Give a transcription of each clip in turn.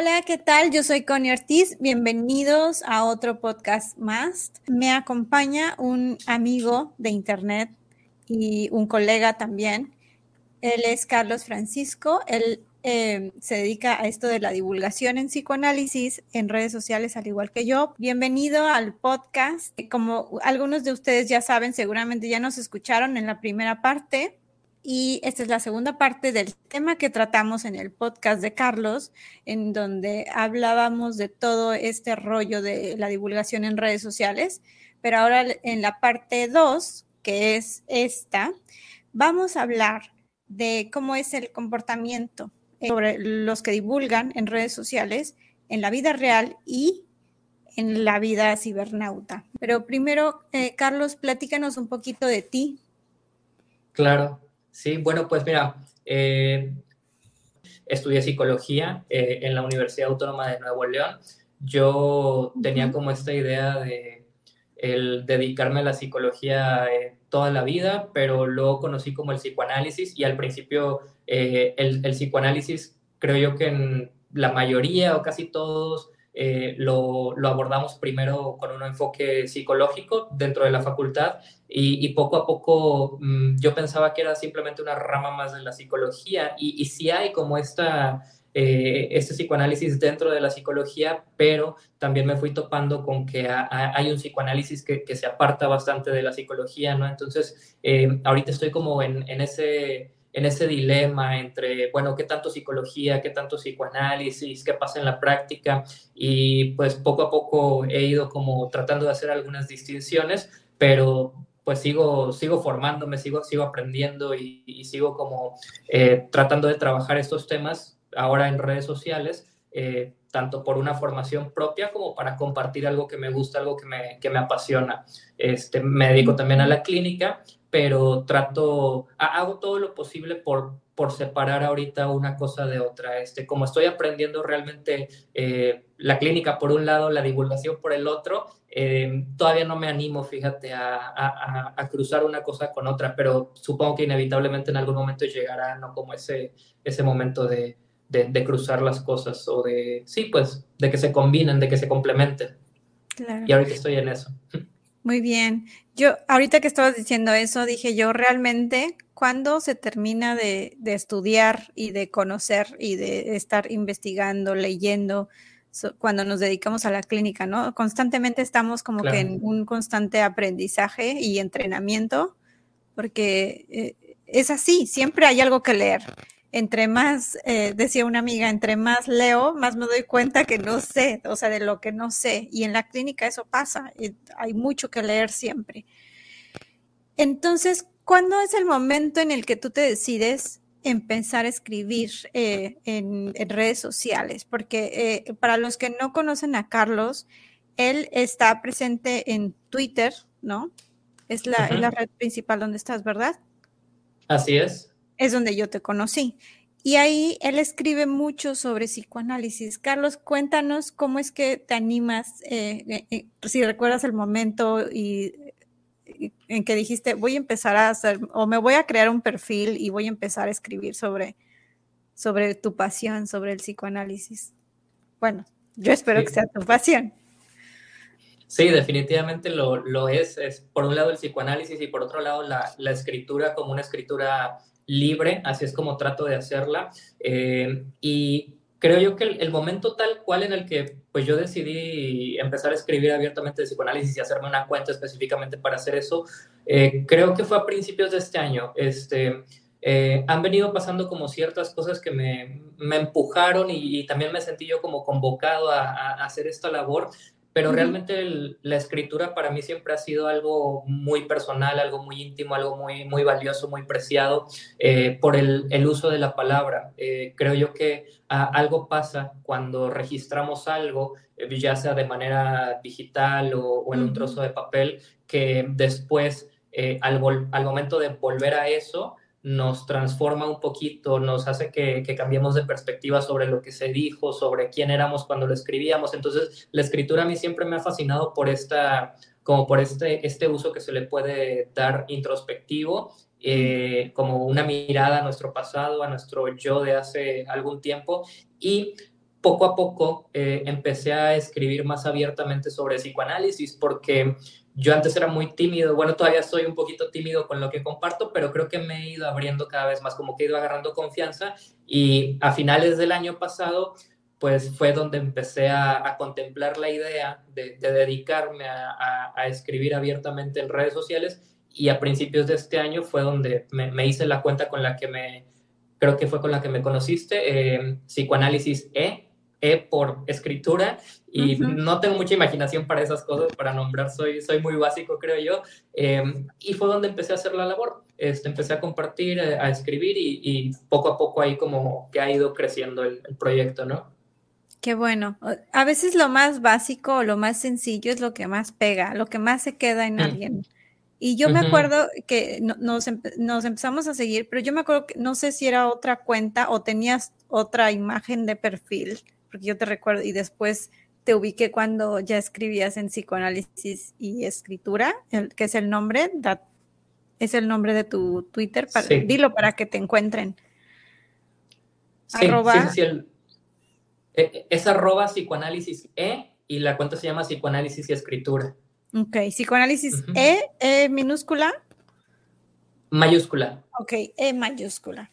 Hola, ¿qué tal? Yo soy Connie Ortiz. Bienvenidos a otro podcast más. Me acompaña un amigo de internet y un colega también. Él es Carlos Francisco. Él eh, se dedica a esto de la divulgación en psicoanálisis en redes sociales, al igual que yo. Bienvenido al podcast. Como algunos de ustedes ya saben, seguramente ya nos escucharon en la primera parte y esta es la segunda parte del tema que tratamos en el podcast de Carlos, en donde hablábamos de todo este rollo de la divulgación en redes sociales. Pero ahora en la parte 2, que es esta, vamos a hablar de cómo es el comportamiento sobre los que divulgan en redes sociales en la vida real y en la vida cibernauta. Pero primero, eh, Carlos, platícanos un poquito de ti. Claro, Sí, bueno, pues mira, eh, estudié psicología eh, en la Universidad Autónoma de Nuevo León. Yo tenía como esta idea de el dedicarme a la psicología eh, toda la vida, pero luego conocí como el psicoanálisis y al principio el, el, psicoanálisis creo yo que en la mayoría o casi todos eh, lo, abordamos primero con un enfoque psicológico dentro de la facultad y, poco a poco mm, yo pensaba que era simplemente una rama más de la psicología y, y sí hay como esta, eh, este psicoanálisis dentro de la psicología, pero también me fui topando con que hay un psicoanálisis que, se aparta bastante de la psicología, ¿no? Entonces, eh, ahorita estoy como en, en ese en ese dilema entre, bueno, qué tanto psicología, qué tanto psicoanálisis, qué pasa en la práctica y pues poco a poco he ido como tratando de hacer algunas distinciones, pero pues sigo, sigo formándome, sigo, sigo aprendiendo y, sigo como eh, tratando de trabajar estos temas ahora en redes sociales, eh, tanto por una formación propia como para compartir algo que me gusta, algo que me, que me apasiona. Este, me dedico también a la clínica pero trato, hago todo lo posible por, por separar ahorita una cosa de otra. Este, como estoy aprendiendo realmente eh, la clínica por un lado, la divulgación por el otro, eh, todavía no me animo, fíjate, a, a, cruzar una cosa con otra, pero supongo que inevitablemente en algún momento llegará, ¿no? Como ese, ese momento de, de, cruzar las cosas o de, sí, pues, de que se combinen, de que se complementen. Y ahorita estoy en eso. Muy bien. Yo, ahorita que estabas diciendo eso, dije yo realmente, ¿cuándo se termina de, estudiar y de conocer y de estar investigando, leyendo, cuando nos dedicamos a la clínica, ¿no? Constantemente estamos como que en un constante aprendizaje y entrenamiento, porque eh, es así, siempre hay algo que leer entre más, eh, decía una amiga, entre más leo, más me doy cuenta que no sé, o sea, de lo que no sé. Y en la clínica eso pasa, hay mucho que leer siempre. Entonces, ¿cuándo es el momento en el que tú te decides empezar a escribir eh, en, redes sociales? Porque eh, para los que no conocen a Carlos, él está presente en Twitter, ¿no? Es la, es la red principal donde estás, ¿verdad? Así es es donde yo te conocí. Y ahí él escribe mucho sobre psicoanálisis. Carlos, cuéntanos cómo es que te animas, eh, eh, eh, si recuerdas el momento y, en que dijiste, voy a empezar a hacer, o me voy a crear un perfil y voy a empezar a escribir sobre, sobre tu pasión, sobre el psicoanálisis. Bueno, yo espero que sea tu pasión. Sí, definitivamente lo, lo es, es. Por un lado el psicoanálisis y por otro lado la, la escritura como una escritura libre, así es como trato de hacerla. Eh, y creo yo que el, momento tal cual en el que pues yo decidí empezar a escribir abiertamente de psicoanálisis y hacerme una cuenta específicamente para hacer eso, eh, creo que fue a principios de este año. Este, eh, han venido pasando como ciertas cosas que me, me empujaron y, también me sentí yo como convocado a, a hacer esta labor pero realmente la escritura para mí siempre ha sido algo muy personal, algo muy íntimo, algo muy, muy valioso, muy preciado eh, por el, el, uso de la palabra. Eh, creo yo que algo pasa cuando registramos algo, eh, ya sea de manera digital o, en un trozo de papel, que después, al, al momento de volver a eso, nos transforma un poquito, nos hace que, cambiemos de perspectiva sobre lo que se dijo, sobre quién éramos cuando lo escribíamos. Entonces, la escritura a mí siempre me ha fascinado por esta, como por este, este uso que se le puede dar introspectivo, eh, como una mirada a nuestro pasado, a nuestro yo de hace algún tiempo. Y poco a poco eh, empecé a escribir más abiertamente sobre psicoanálisis porque yo antes era muy tímido, bueno, todavía soy un poquito tímido con lo que comparto, pero creo que me he ido abriendo cada vez más, como que he ido agarrando confianza y a finales del año pasado pues fue donde empecé a, contemplar la idea de, dedicarme a, escribir abiertamente en redes sociales y a principios de este año fue donde me, hice la cuenta con la que me, creo que fue con la que me conociste, eh, Psicoanálisis E, E por escritura y no tengo mucha imaginación para esas cosas, para nombrar, soy, soy muy básico creo yo, eh, y fue donde empecé a hacer la labor, este, empecé a compartir, eh, a, escribir y, poco a poco ahí como que ha ido creciendo el proyecto, ¿no? Qué bueno. A veces lo más básico o lo más sencillo es lo que más pega, lo que más se queda en mm. alguien. Y yo me acuerdo que nos, empezamos a seguir, pero yo me acuerdo que no sé si era otra cuenta o tenías otra imagen de perfil, porque yo te recuerdo y después te ubiqué cuando ya escribías en psicoanálisis y escritura, que es el nombre, es el nombre de tu Twitter, dilo para que te encuentren. Sí, sí, eh, eh, es arroba psicoanálisis E y la cuenta se llama psicoanálisis y escritura. Ok, psicoanálisis E, E minúscula. Mayúscula. Ok, E mayúscula.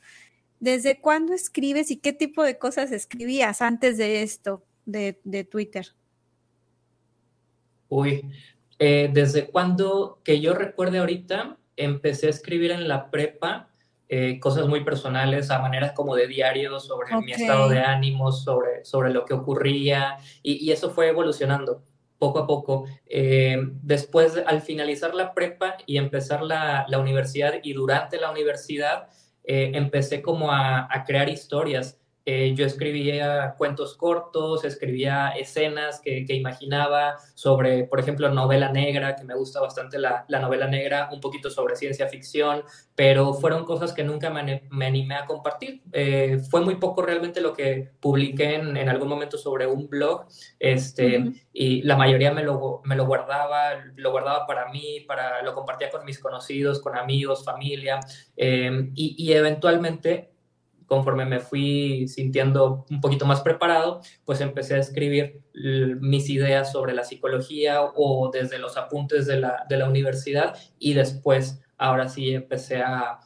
¿Desde cuándo escribes y qué tipo de cosas escribías antes de esto, de, Twitter? Uy, eh, desde cuando, que yo recuerde ahorita, empecé a escribir en la prepa eh, cosas muy personales a maneras como de diario sobre mi estado de ánimo, sobre, sobre lo que ocurría y, eso fue evolucionando poco a poco. Eh, después, al finalizar la prepa y empezar la, la universidad y durante la universidad, eh, empecé como a, a crear historias eh, yo escribía cuentos cortos, escribía escenas que, imaginaba sobre, por ejemplo, novela negra, que me gusta bastante la, novela negra, un poquito sobre ciencia ficción, pero fueron cosas que nunca me, animé a compartir. Eh, fue muy poco realmente lo que publiqué en, algún momento sobre un blog, este, y la mayoría me lo, me lo guardaba, lo guardaba para mí, para, lo compartía con mis conocidos, con amigos, familia, eh, y, y eventualmente conforme me fui sintiendo un poquito más preparado, pues empecé a escribir mis ideas sobre la psicología o desde los apuntes de la, de la universidad y después, ahora sí, empecé a,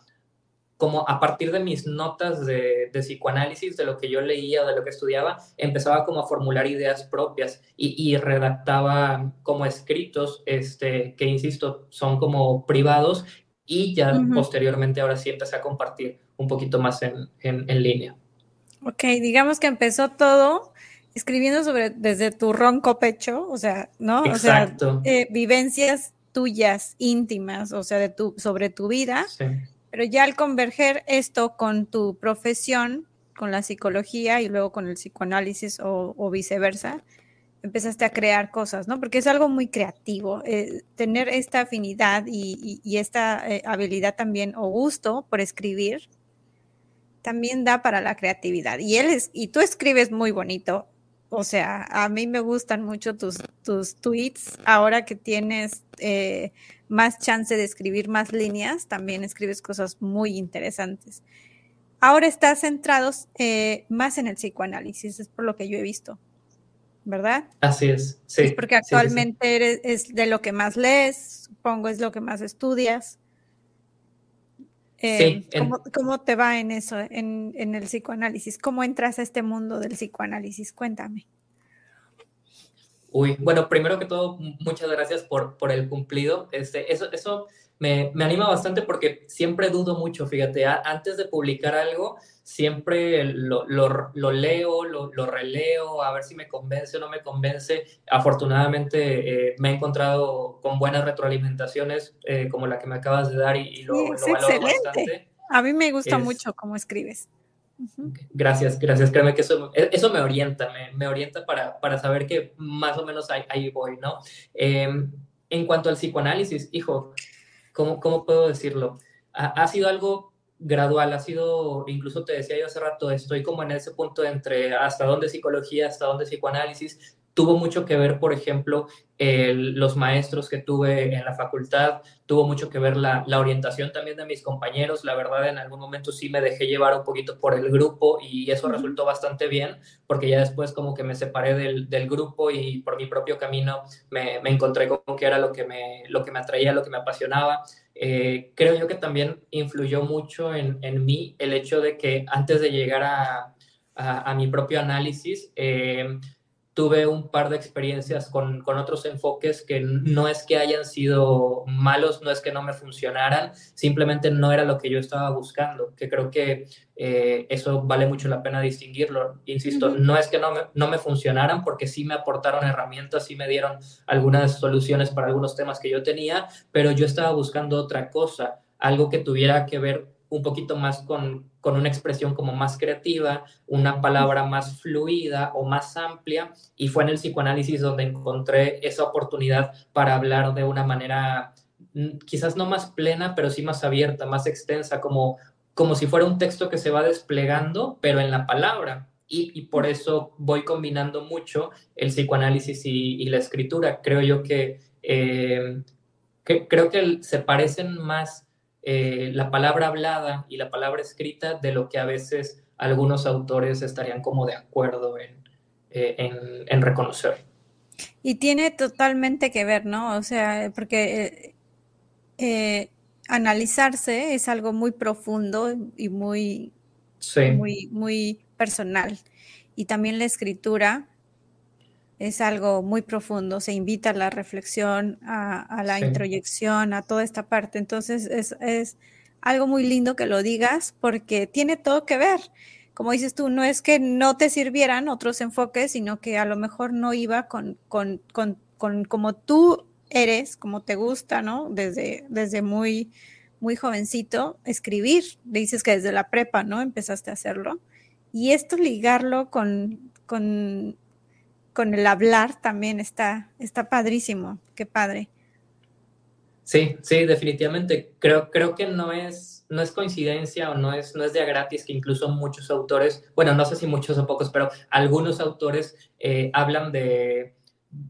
como a partir de mis notas de, de, psicoanálisis, de lo que yo leía, de lo que estudiaba, empezaba como a formular ideas propias y, y redactaba como escritos, este, que insisto, son como privados y ya posteriormente ahora sí empecé a compartir un poquito más en, en, línea. Ok, digamos que empezó todo escribiendo sobre desde tu ronco pecho, o sea, ¿no? Exacto. O sea, eh, vivencias tuyas íntimas, o sea, de tu, sobre tu vida, sí. pero ya al converger esto con tu profesión, con la psicología y luego con el psicoanálisis o viceversa, empezaste a crear cosas, ¿no? Porque es algo muy creativo. Eh, tener esta afinidad y, esta eh, habilidad también o gusto por escribir también da para la creatividad. Y él es, y tú escribes muy bonito. O sea, a mí me gustan mucho tus, tus tweets. Ahora que tienes eh, más chance de escribir más líneas, también escribes cosas muy interesantes. Ahora estás centrados más en el psicoanálisis, es por lo que yo he visto. ¿Verdad? Así es, sí. porque actualmente Eres, es de lo que más lees, supongo es lo que más estudias. Eh, ¿cómo, te va en eso, en, el psicoanálisis? ¿Cómo entras a este mundo del psicoanálisis? Cuéntame. Uy, bueno, primero que todo, muchas gracias por, por el cumplido. Este, eso, eso me, me, anima bastante porque siempre dudo mucho, fíjate, antes de publicar algo, siempre lo, lo, lo leo, lo, lo, releo, a ver si me convence o no me convence. Afortunadamente eh, me he encontrado con buenas retroalimentaciones eh, como la que me acabas de dar y, lo, valoro bastante. A mí me gusta mucho cómo escribes. Gracias, gracias. Créeme que eso, e, eso me orienta, me, me orienta para, para, saber que más o menos ahí, ahí voy, ¿no? Em, en cuanto al psicoanálisis, hijo, ¿cómo, puedo decirlo? Ha, ha, sido algo gradual, ha sido, incluso te decía yo hace rato, estoy como en ese punto entre hasta dónde psicología, hasta dónde psicoanálisis, tuvo mucho que ver, por ejemplo, los maestros que tuve en la facultad, tuvo mucho que ver la, orientación también de mis compañeros. La verdad, en algún momento sí me dejé llevar un poquito por el grupo y eso resultó bastante bien, porque ya después como que me separé del, grupo y por mi propio camino me, encontré con que era lo que me, lo que me atraía, lo que me apasionaba. Eh, creo yo que también influyó mucho en, mí el hecho de que antes de llegar a, a, mi propio análisis, eh, tuve un par de experiencias con, con, otros enfoques que no es que hayan sido malos, no es que no me funcionaran, simplemente no era lo que yo estaba buscando, que creo que eh, eso vale mucho la pena distinguirlo. Insisto, no es que no me, no me funcionaran porque sí me aportaron herramientas, sí me dieron algunas soluciones para algunos temas que yo tenía, pero yo estaba buscando otra cosa, algo que tuviera que ver un poquito más con, con, una expresión como más creativa, una palabra más fluida o más amplia, y fue en el psicoanálisis donde encontré esa oportunidad para hablar de una manera mm, quizás no más plena, pero sí más abierta, más extensa, como, como si fuera un texto que se va desplegando, pero en la palabra. Y, por eso voy combinando mucho el psicoanálisis y, la escritura. Creo yo eh, que creo que se parecen más eh, la palabra hablada y la palabra escrita de lo que a veces algunos autores estarían como de acuerdo en, eh, reconocer. Y tiene totalmente que ver, ¿no? O sea, porque eh, analizarse es algo muy profundo y muy, muy, muy personal. Y también la escritura es algo muy profundo, se invita a la reflexión, a, la introyección, a toda esta parte. Entonces es, algo muy lindo que lo digas porque tiene todo que ver. Como dices tú, no es que no te sirvieran otros enfoques, sino que a lo mejor no iba con, con, con, con como tú eres, como te gusta, ¿no? Desde, desde muy, muy jovencito, escribir. Dices que desde la prepa, ¿no? Empezaste a hacerlo. Y esto ligarlo con, con con el hablar también está, está padrísimo, qué padre. Sí, sí, definitivamente. Creo, creo que no es, no es coincidencia o no es, no es de gratis que incluso muchos autores, bueno, no sé si muchos o pocos, pero algunos autores eh, hablan de,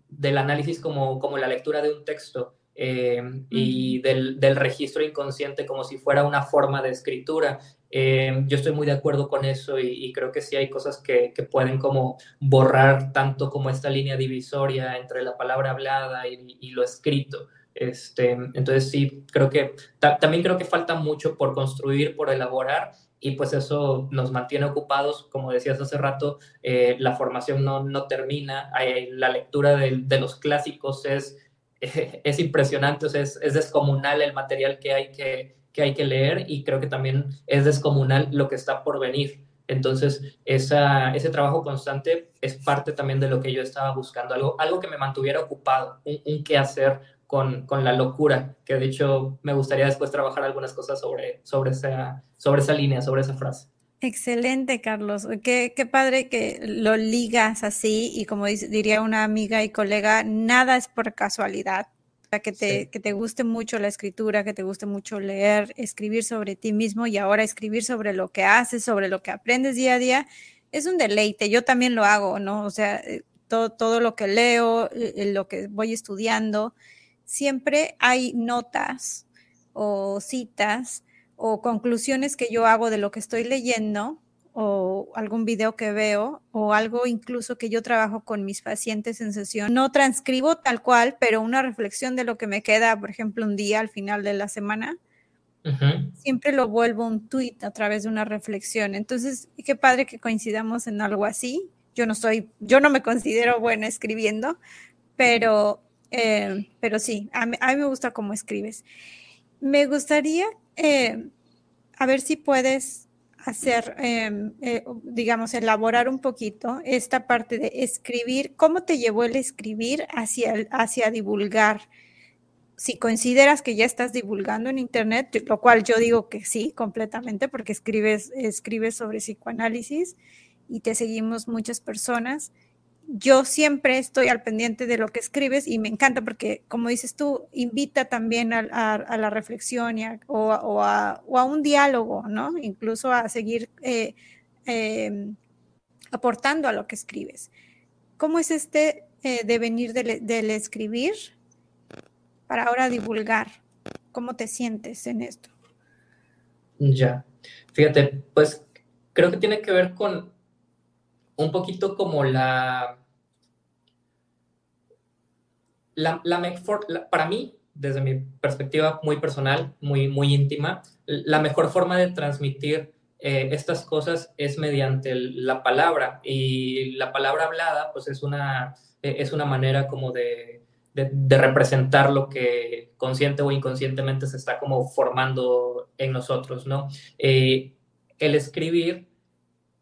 del análisis como, como la lectura de un texto. Eh, y del, del, registro inconsciente como si fuera una forma de escritura. Eh, yo estoy muy de acuerdo con eso y, creo que sí hay cosas que, que, pueden como borrar tanto como esta línea divisoria entre la palabra hablada y, lo escrito. Este, entonces sí, creo que también creo que falta mucho por construir, por elaborar y pues eso nos mantiene ocupados. Como decías hace rato, eh, la formación no, no termina, la lectura de, de los clásicos es, es impresionante, o sea, es, es descomunal el material que hay que que hay que leer y creo que también es descomunal lo que está por venir. Entonces, esa, ese trabajo constante es parte también de lo que yo estaba buscando, algo, algo que me mantuviera ocupado, un, un qué hacer con, con, la locura, que de hecho me gustaría después trabajar algunas cosas sobre, sobre, esa, sobre esa línea, sobre esa frase. Excelente, Carlos. Qué, qué padre que lo ligas así y como diría una amiga y colega, nada es por casualidad que te, que te guste mucho la escritura, que te guste mucho leer, escribir sobre ti mismo y ahora escribir sobre lo que haces, sobre lo que aprendes día a día, es un deleite. Yo también lo hago, ¿no? O sea, eh, todo, todo lo que leo, eh, lo que voy estudiando, siempre hay notas o citas o conclusiones que yo hago de lo que estoy leyendo o algún video que veo o algo incluso que yo trabajo con mis pacientes en sesión. No transcribo tal cual, pero una reflexión de lo que me queda, por ejemplo, un día al final de la semana, siempre lo vuelvo un tweet a través de una reflexión. Entonces, qué padre que coincidamos en algo así. Yo no soy, yo no me considero buena escribiendo, pero, eh, pero sí, a mí, me gusta cómo escribes. Me gustaría, eh, a ver si puedes hacer, em, eh, digamos, elaborar un poquito esta parte de escribir, ¿cómo te llevó el escribir hacia, hacia divulgar? Si consideras que ya estás divulgando en Internet, lo cual yo digo que sí, completamente, porque escribes, escribes sobre psicoanálisis y te seguimos muchas personas yo siempre estoy al pendiente de lo que escribes y me encanta porque, como dices tú, invita también a, la reflexión o, a, un diálogo, ¿no? Incluso a seguir eh, em, aportando a lo que escribes. ¿Cómo es este eh, de venir del, escribir para ahora divulgar? ¿Cómo te sientes en esto? Ya, fíjate, pues creo que tiene que ver con un poquito como la, la, mejor, para mí, desde mi perspectiva muy personal, muy, muy íntima, la mejor forma de transmitir eh, estas cosas es mediante la palabra y la palabra hablada pues es una, e, es una manera como de, de, representar lo que consciente o inconscientemente se está como formando en nosotros, ¿no? Eh, el escribir,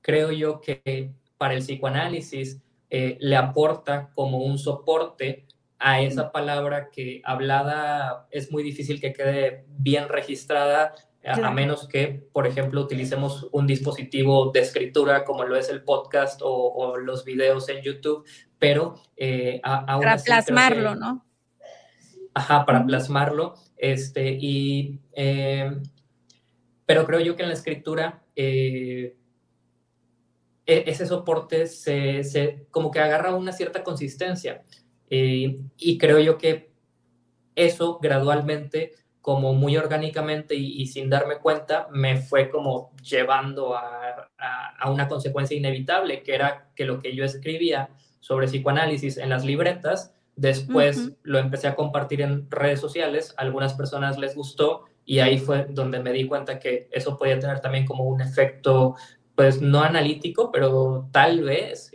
creo yo que para el psicoanálisis eh, le aporta como un soporte a esa palabra que hablada es muy difícil que quede bien registrada a, menos que, por ejemplo, utilicemos un dispositivo de escritura como lo es el podcast o, los videos en YouTube, pero eh, para plasmarlo, ¿no? Ajá, para plasmarlo, este, y, eh, pero creo yo que en la escritura eh, e, ese soporte se, se, como que agarra una cierta consistencia y creo yo que eso gradualmente como muy orgánicamente y, sin darme cuenta, me fue como llevando a, a, una consecuencia inevitable, que era que lo que yo escribía sobre psicoanálisis en las libretas, después lo empecé a compartir en redes sociales, a algunas personas les gustó y ahí fue donde me di cuenta que eso podía tener también como un efecto, pues no analítico, pero tal vez,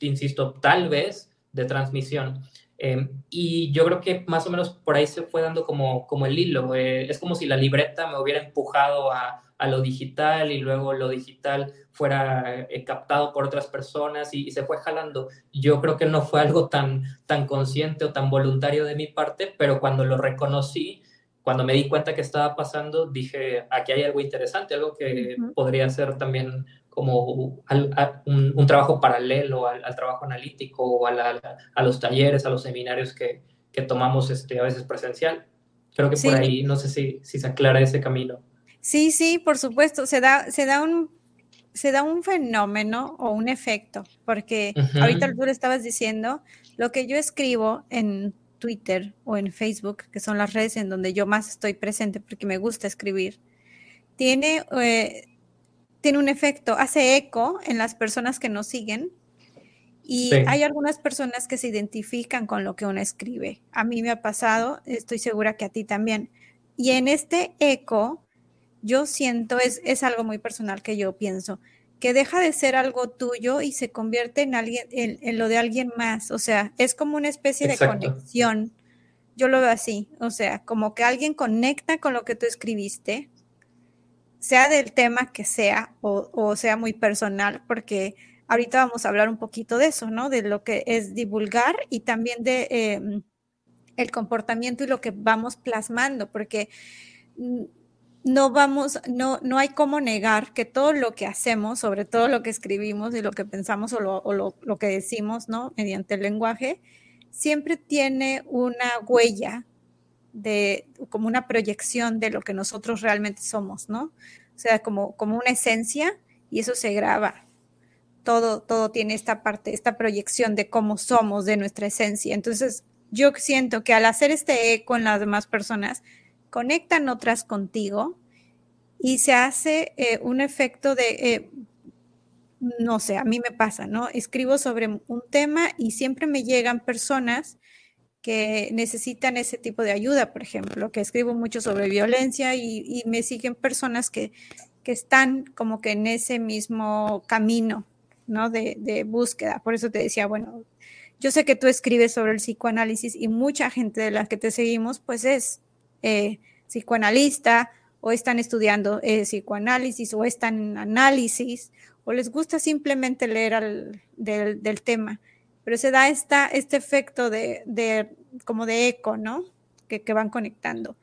insisto, tal vez de transmisión. Em, y yo creo que más o menos por ahí se fue dando como, como el hilo. Eh, es como si la libreta me hubiera empujado a, a lo digital y luego lo digital fuera eh, captado por otras personas y, se fue jalando. Yo creo que no fue algo tan, tan consciente o tan voluntario de mi parte, pero cuando lo reconocí, cuando me di cuenta que estaba pasando, dije, aquí hay algo interesante, algo que podría ser también como un, trabajo paralelo al, trabajo analítico o a, los talleres, a los seminarios que, tomamos este, a veces presencial. Creo que por ahí, no sé si, si se aclara ese camino. Sí, sí, por supuesto, se da, se da un se da un fenómeno o un efecto, porque ahorita tú le estabas diciendo, lo que yo escribo en Twitter o en Facebook, que son las redes en donde yo más estoy presente porque me gusta escribir, tiene eh, tiene un efecto, hace eco en las personas que nos siguen y hay algunas personas que se identifican con lo que uno escribe. A mí me ha pasado, estoy segura que a ti también. Y en este eco, yo siento, es, es algo muy personal que yo pienso, que deja de ser algo tuyo y se convierte en, alguien, en, lo de alguien más. O sea, es como una especie de conexión. Yo lo veo así, o sea, como que alguien conecta con lo que tú escribiste sea del tema que sea o, sea muy personal, porque ahorita vamos a hablar un poquito de eso, ¿no? De lo que es divulgar y también de em, el comportamiento y lo que vamos plasmando, porque no vamos, no, no hay cómo negar que todo lo que hacemos, sobre todo lo que escribimos y lo que pensamos o lo, o lo, lo que decimos, ¿no? Mediante el lenguaje, siempre tiene una huella de como una proyección de lo que nosotros realmente somos, ¿no? O sea, como, como una esencia y eso se graba. Todo, todo tiene esta parte, esta proyección de cómo somos, de nuestra esencia. Entonces, yo siento que al hacer este eco en las demás personas, conectan otras contigo y se hace eh, un efecto de, eh, no sé, a mí me pasa, ¿no? Escribo sobre un tema y siempre me llegan personas que necesitan ese tipo de ayuda, por ejemplo, que escribo mucho sobre violencia y, me siguen personas que, que, están como que en ese mismo camino, ¿no? De, búsqueda. Por eso te decía, bueno, yo sé que tú escribes sobre el psicoanálisis y mucha gente de la que te seguimos, pues es eh, psicoanalista o están estudiando eh, psicoanálisis o están en análisis o les gusta simplemente leer al, del tema pero se da esta, este efecto de, como de eco, ¿no? Que, que, van conectando.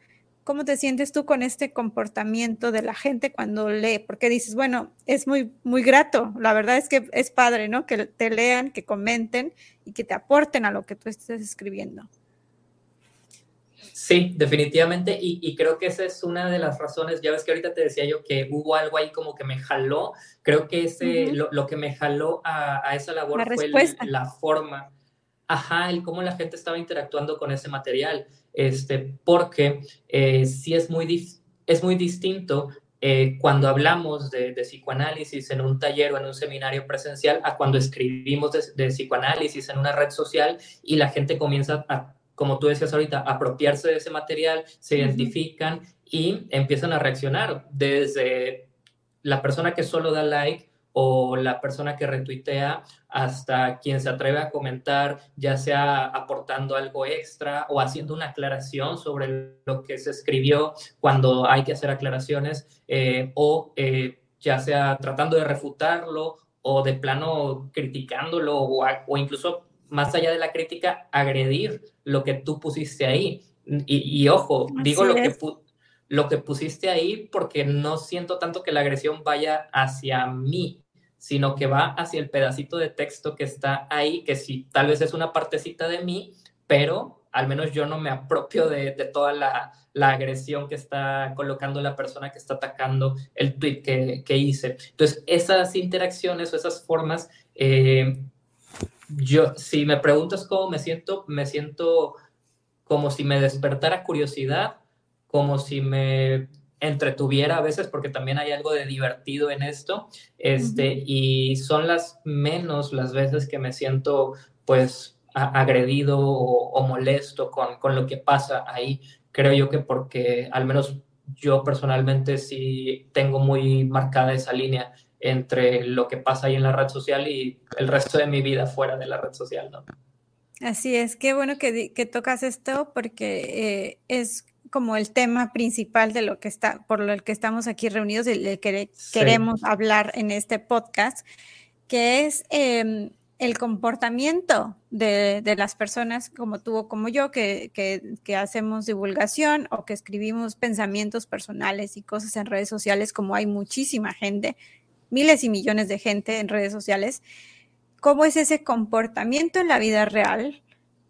¿Cómo te sientes tú con este comportamiento de la gente cuando lee? Porque dices, bueno, es muy, muy grato. La verdad es que es padre, ¿no? Que te lean, que comenten y que te aporten a lo que tú estés escribiendo. Sí, definitivamente, y, creo que esa es una de las razones, ya ves que ahorita te decía yo que hubo algo ahí como que me jaló, creo que ese, lo, que me jaló a, esa labor fue la forma, ajá, el cómo la gente estaba interactuando con ese material, este, porque eh, sí es muy, es muy distinto eh, cuando hablamos de, psicoanálisis en un taller o en un seminario presencial a cuando escribimos de, psicoanálisis en una red social y la gente comienza a, como tú decías ahorita, apropiarse de ese material, se identifican y empiezan a reaccionar desde la persona que solo da like o la persona que retuitea hasta quien se atreve a comentar, ya sea aportando algo extra o haciendo una aclaración sobre lo que se escribió cuando hay que hacer aclaraciones, eh, o eh, ya sea tratando de refutarlo o de plano criticándolo o, o, incluso más allá de la crítica, agredir lo que tú pusiste ahí. Y, ojo, digo lo que, lo que pusiste ahí porque no siento tanto que la agresión vaya hacia mí, sino que va hacia el pedacito de texto que está ahí, que sí, tal vez es una partecita de mí, pero al menos yo no me apropio de, toda la, agresión que está colocando la persona que está atacando el tweet que, hice. Entonces, esas interacciones o esas formas, eh, yo, si me preguntas cómo me siento, me siento como si me despertara curiosidad, como si me entretuviera a veces, porque también hay algo de divertido en esto, este, y son las menos las veces que me siento, pues, agredido o, molesto con, con, lo que pasa ahí. Creo yo que porque al menos yo personalmente sí tengo muy marcada esa línea entre lo que pasa ahí en la red social y el resto de mi vida fuera de la red social, ¿no? Así es, qué bueno que, que tocas esto porque eh, es como el tema principal de lo que está, por lo que estamos aquí reunidos y el que queremos hablar en este podcast, que es em, el comportamiento de, las personas como tú o como yo, que, que, hacemos divulgación o que escribimos pensamientos personales y cosas en redes sociales, como hay muchísima gente, miles y millones de gente en redes sociales. ¿Cómo es ese comportamiento en la vida real?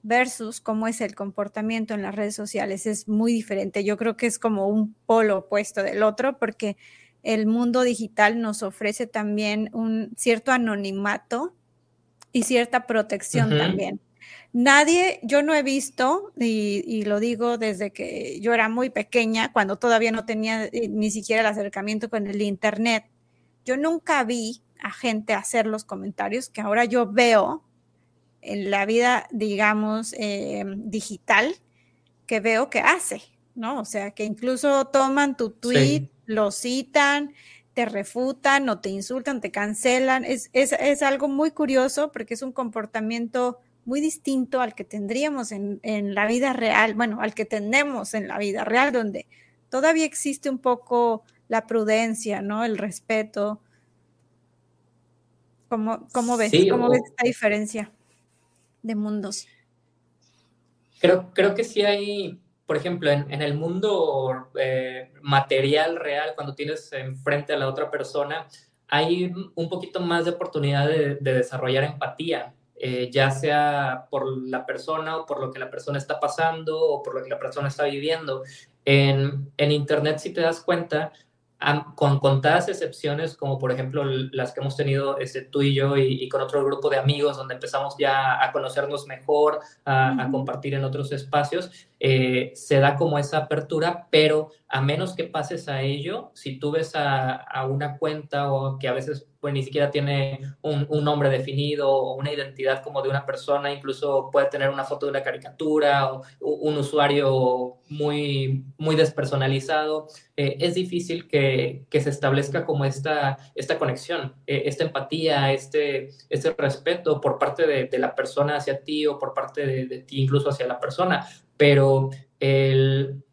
versus cómo es el comportamiento en las redes sociales es muy diferente. Yo creo que es como un polo opuesto del otro porque el mundo digital nos ofrece también un cierto anonimato y cierta protección también. Nadie, yo no he visto, y, lo digo desde que yo era muy pequeña, cuando todavía no tenía eh, ni siquiera el acercamiento con el Internet, yo nunca vi a gente hacer los comentarios que ahora yo veo en la vida, digamos, eh, digital que veo que hace, ¿no? O sea, que incluso toman tu tweet, lo citan, te refutan o te insultan, te cancelan. Es, es, algo muy curioso porque es un comportamiento muy distinto al que tendríamos en, en, la vida real, bueno, al que tenemos en la vida real, donde todavía existe un poco la prudencia, ¿no? El respeto. ¿Cómo, cómo ves? ¿Cómo ves esta diferencia? de mundos. Creo, creo que sí hay, por ejemplo, en, el mundo eh, material real, cuando tienes enfrente a la otra persona, hay un poquito más de oportunidad de, desarrollar empatía, eh, ya sea por la persona o por lo que la persona está pasando o por lo que la persona está viviendo. En, en Internet, si te das cuenta, con contadas excepciones, como por ejemplo las que hemos tenido este, tú y yo y, con otro grupo de amigos, donde empezamos ya a conocernos mejor, a, compartir en otros espacios, eh, se da como esa apertura, pero a menos que pases a ello, si tú ves a, una cuenta o que a veces pues ni siquiera tiene un, nombre definido o una identidad como de una persona, incluso puede tener una foto de una caricatura o un usuario muy, muy despersonalizado. Eh, es difícil que, se establezca como esta, esta conexión, eh, esta empatía, este, este respeto por parte de, la persona hacia ti o por parte de ti incluso hacia la persona. Pero el,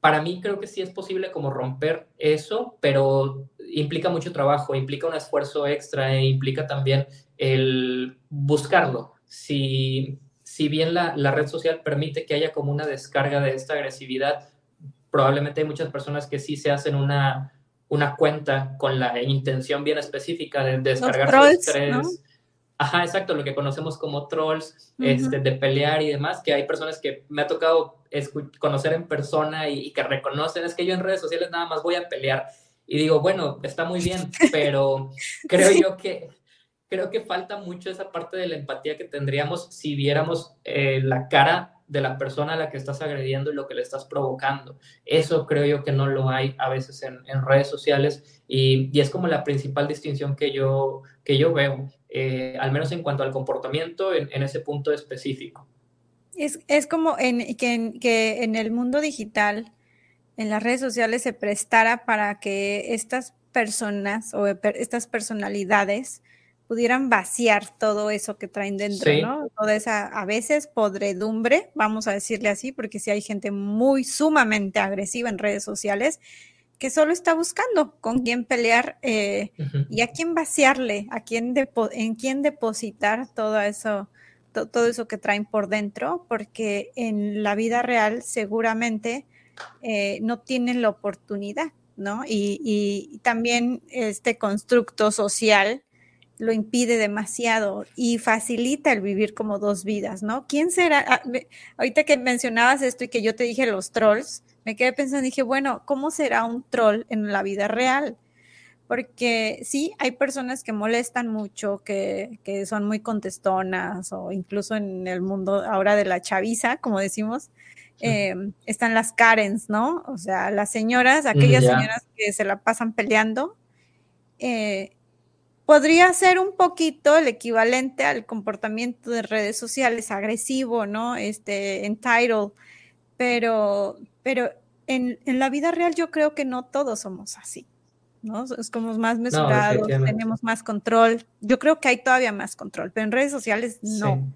para mí creo que sí es posible como romper eso, pero implica mucho trabajo, implica un esfuerzo extra e implica también el buscarlo. Si, si bien la, la, red social permite que haya como una descarga de esta agresividad, probablemente hay muchas personas que sí se hacen una, una cuenta con la intención bien específica de descargar su estrés. Ajá, exacto, lo que conocemos como trolls, este, de pelear y demás, que hay personas que me ha tocado conocer en persona y, y, que reconocen, es que yo en redes sociales nada más voy a pelear y digo, bueno, está muy bien, pero creo yo que, creo que falta mucho esa parte de la empatía que tendríamos si viéramos eh, la cara de la persona a la que estás agrediendo y lo que le estás provocando. Eso creo yo que no lo hay a veces en, redes sociales y, y, es como la principal distinción que yo, que yo veo, eh, al menos en cuanto al comportamiento en, en ese punto específico. Es, es como en, que, que en el mundo digital, en las redes sociales se prestara para que estas personas o estas personalidades pudieran vaciar todo eso que traen dentro, ¿no? Toda esa, a veces, podredumbre, vamos a decirle así, porque si hay gente muy sumamente agresiva en redes sociales que solo está buscando con quién pelear eh, y a quién vaciarle, a quién en quién depositar todo eso, todo eso que traen por dentro, porque en la vida real seguramente eh, no tienen la oportunidad, ¿no? Y, y también este constructo social lo impide demasiado y facilita el vivir como dos vidas, ¿no? ¿Quién será? Ah, ahorita que mencionabas esto y que yo te dije los trolls, me quedé pensando, dije, bueno, ¿cómo será un troll en la vida real? Porque sí, hay personas que molestan mucho, que, que son muy contestonas o incluso en el mundo ahora de la chaviza, como decimos, em, están las Karens, ¿no? O sea, las señoras, aquellas señoras que se la pasan peleando. Eh, podría ser un poquito el equivalente al comportamiento de redes sociales agresivo, ¿no? Este, entitled, pero, pero en, la vida real yo creo que no todos somos así, ¿no? Es como más mesurados, tenemos más control. Yo creo que hay todavía más control, pero en redes sociales no.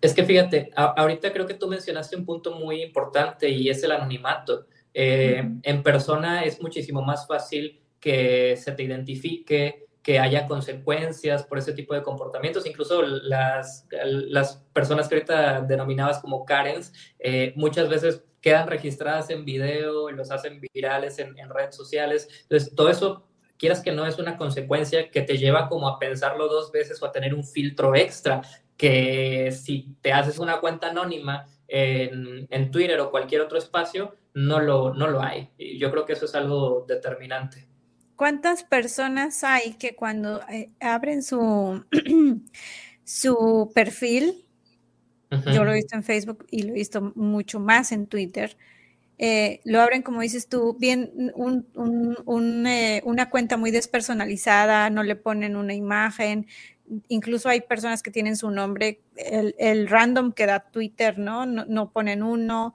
Es que fíjate, ahorita creo que tú mencionaste un punto muy importante y es el anonimato. Eh, en persona es muchísimo más fácil que se te identifique, que haya consecuencias por ese tipo de comportamientos. Incluso las, las personas que ahorita denominabas como Karens, eh, muchas veces quedan registradas en video y los hacen virales en, redes sociales. Entonces, todo eso, quieras que no, es una consecuencia que te lleva como a pensarlo dos veces o a tener un filtro extra, que si te haces una cuenta anónima en, en Twitter o cualquier otro espacio, no lo, no lo hay. Y yo creo que eso es algo determinante. ¿Cuántas personas hay que cuando eh, abren su, su perfil, yo lo he visto en Facebook y lo he visto mucho más en Twitter, eh, lo abren, como dices tú, bien eh, una cuenta muy despersonalizada, no le ponen una imagen, incluso hay personas que tienen su nombre, el, random que da Twitter, ¿no? No, ponen uno,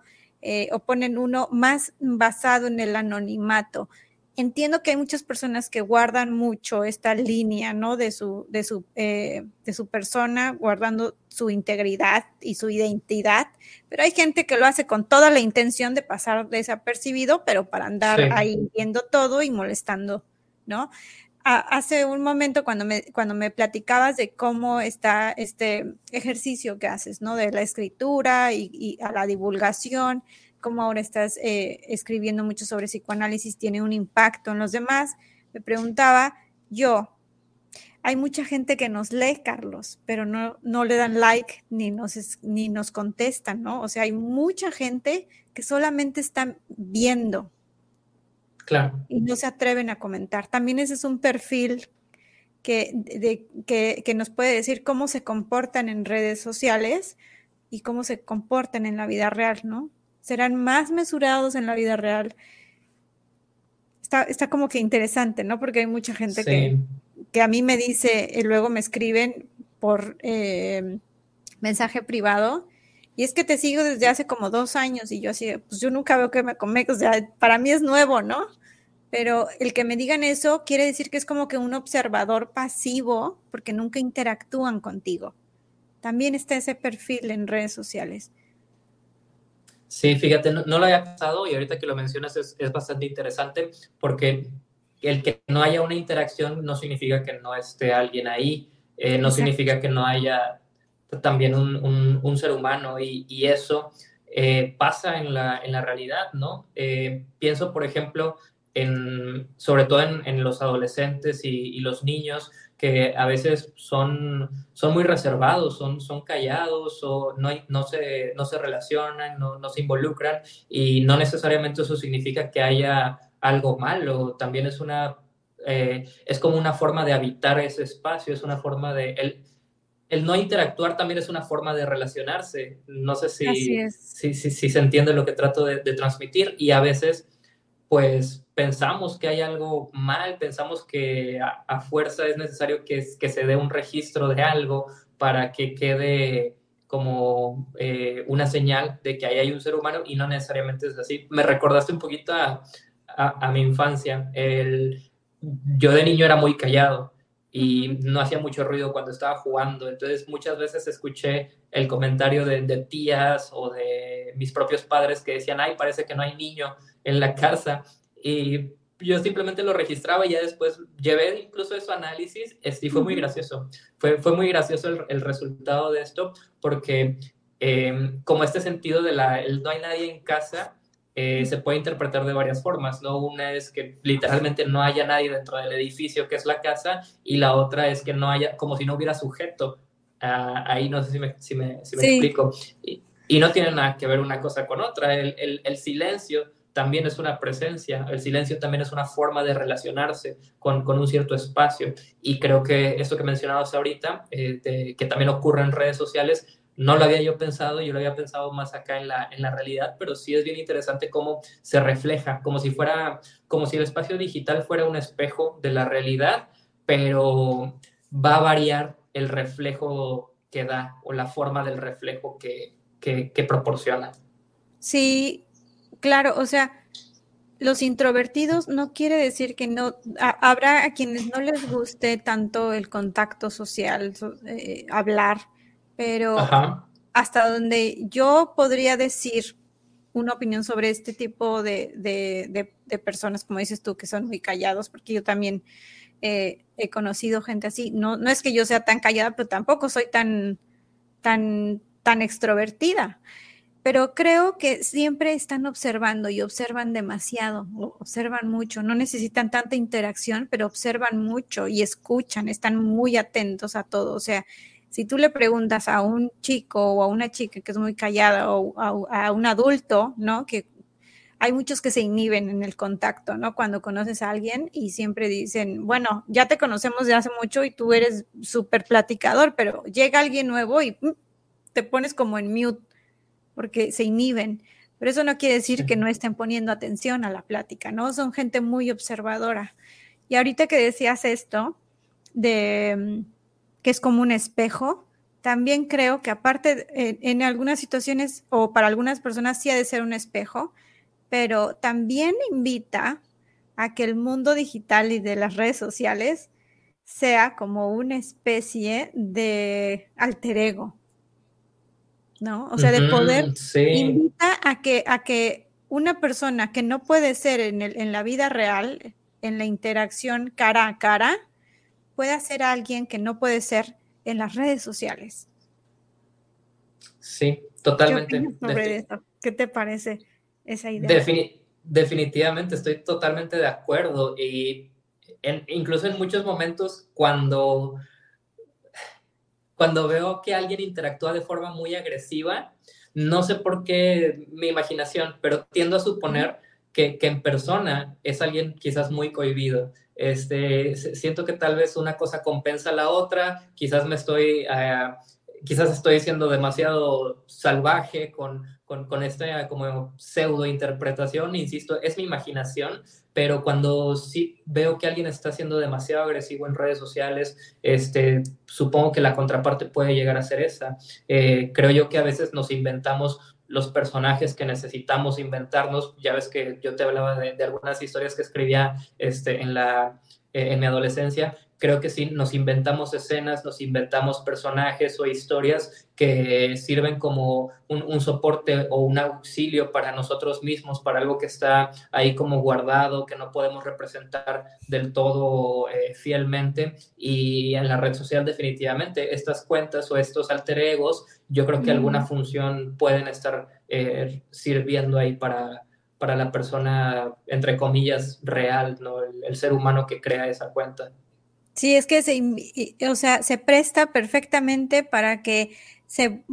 o ponen uno más basado en el anonimato entiendo que hay muchas personas que guardan mucho esta línea, ¿no? De su, de su, eh, de su persona, guardando su integridad y su identidad, pero hay gente que lo hace con toda la intención de pasar desapercibido, pero para andar ahí viendo todo y molestando, ¿no? hace un momento cuando me, cuando me platicabas de cómo está este ejercicio que haces, ¿no? De la escritura y, y a la divulgación, como ahora estás eh, escribiendo mucho sobre psicoanálisis, tiene un impacto en los demás. Me preguntaba, yo, hay mucha gente que nos lee, Carlos, pero no, no le dan like ni nos, ni nos contestan, ¿no? O sea, hay mucha gente que solamente están viendo. Claro. Y no se atreven a comentar. También ese es un perfil que, de, que, que nos puede decir cómo se comportan en redes sociales y cómo se comportan en la vida real, ¿no? Serán más mesurados en la vida real. Está, está como que interesante, ¿no? Porque hay mucha gente que, que, a mí me dice, y luego me escriben por eh, mensaje privado, y es que te sigo desde hace como dos años, y yo así, pues yo nunca veo que me come, o sea, para mí es nuevo, ¿no? Pero el que me digan eso quiere decir que es como que un observador pasivo, porque nunca interactúan contigo. También está ese perfil en redes sociales. Sí, fíjate, no, lo había pensado y ahorita que lo mencionas es, bastante interesante porque el que no haya una interacción no significa que no esté alguien ahí, eh, no significa que no haya también un, ser humano y, eso eh, pasa en la, en la, realidad, ¿no? Eh, pienso, por ejemplo, en, sobre todo en, los adolescentes y, y los niños, que a veces son, son muy reservados, son, son callados o no, no, se, no se relacionan, no, no se involucran y no necesariamente eso significa que haya algo malo, también es una eh, es como una forma de habitar ese espacio, es una forma de... El, el no interactuar también es una forma de relacionarse. No sé si, si, si, se entiende lo que trato de, transmitir y a veces pues pensamos que hay algo mal, pensamos que a, fuerza es necesario que, se dé un registro de algo para que quede como eh, una señal de que ahí hay un ser humano y no necesariamente es así. Me recordaste un poquito a, mi infancia. Yo de niño era muy callado y no hacía mucho ruido cuando estaba jugando. Entonces muchas veces escuché el comentario de, tías o de mis propios padres que decían, ay, parece que no hay niño en la casa. Y yo simplemente lo registraba y ya después llevé incluso eso análisis y fue muy gracioso. Fue, fue muy gracioso el, resultado de esto porque em, como este sentido de la, el no hay nadie en casa, eh, se puede interpretar de varias formas, ¿no? Una es que literalmente no haya nadie dentro del edificio que es la casa y la otra es que no haya, como si no hubiera sujeto. Ah, ahí no sé si me, si me, si me explico. Y, y, no tiene nada que ver una cosa con otra. El, el, el, silencio también es una presencia, el silencio también es una forma de relacionarse con, con un cierto espacio. Y creo que esto que mencionabas ahorita, eh, que también ocurre en redes sociales, no lo había yo pensado, yo lo había pensado más acá en la, en la realidad, pero sí es bien interesante cómo se refleja, como si fuera, como si el espacio digital fuera un espejo de la realidad, pero va a variar el reflejo que da o la forma del reflejo que, que, proporciona. Sí, claro, o sea, los introvertidos no quiere decir que no, habrá a quienes no les guste tanto el contacto social, eh, hablar, pero hasta donde yo podría decir una opinión sobre este tipo de, personas, como dices tú, que son muy callados, porque yo también eh, he conocido gente así. No, no es que yo sea tan callada, pero tampoco soy tan, tan, tan extrovertida. Pero creo que siempre están observando y observan demasiado, observan mucho, no necesitan tanta interacción, pero observan mucho y escuchan, están muy atentos a todo. O sea, si tú le preguntas a un chico o a una chica que es muy callada o a, un adulto, ¿no? Que hay muchos que se inhiben en el contacto, ¿no? Cuando conoces a alguien y siempre dicen, bueno, ya te conocemos de hace mucho y tú eres súper platicador, pero llega alguien nuevo y mm, te pones como en mute porque se inhiben. Pero eso no quiere decir que no estén poniendo atención a la plática, ¿no? Son gente muy observadora. Y ahorita que decías esto de mm, que es como un espejo, también creo que aparte en, algunas situaciones o para algunas personas sí ha de ser un espejo, pero también invita a que el mundo digital y de las redes sociales sea como una especie de alter ego, ¿no? O sea, de poder invita a que, a que una persona que no puede ser en, el, en la vida real, en la interacción cara a cara, puede ser alguien que no puede ser en las redes sociales. Sí, totalmente. ¿Qué, te parece esa idea? definitivamente estoy totalmente de acuerdo y incluso en muchos momentos cuando, cuando veo que alguien interactúa de forma muy agresiva, no sé por qué mi imaginación, pero tiendo a suponer que, que en persona es alguien quizás muy cohibido este, siento que tal vez una cosa compensa la otra, quizás me estoy, eh, quizás estoy siendo demasiado salvaje con, con, con, esta como pseudo interpretación, insisto, es mi imaginación, pero cuando sí veo que alguien está siendo demasiado agresivo en redes sociales, este, supongo que la contraparte puede llegar a ser esa. Eh, creo yo que a veces nos inventamos los personajes que necesitamos inventarnos. Ya ves que yo te hablaba de, algunas historias que escribía este, en, la, eh, en mi adolescencia creo que sí, nos inventamos escenas, nos inventamos personajes o historias que sirven como un, soporte o un auxilio para nosotros mismos, para algo que está ahí como guardado, que no podemos representar del todo eh, fielmente. Y en la red social definitivamente estas cuentas o estos alter egos, yo creo que alguna función pueden estar eh, sirviendo ahí para, para la persona, entre comillas, real, ¿no? el ser humano que crea esa cuenta. Sí, es que se, o sea, se presta perfectamente para que se,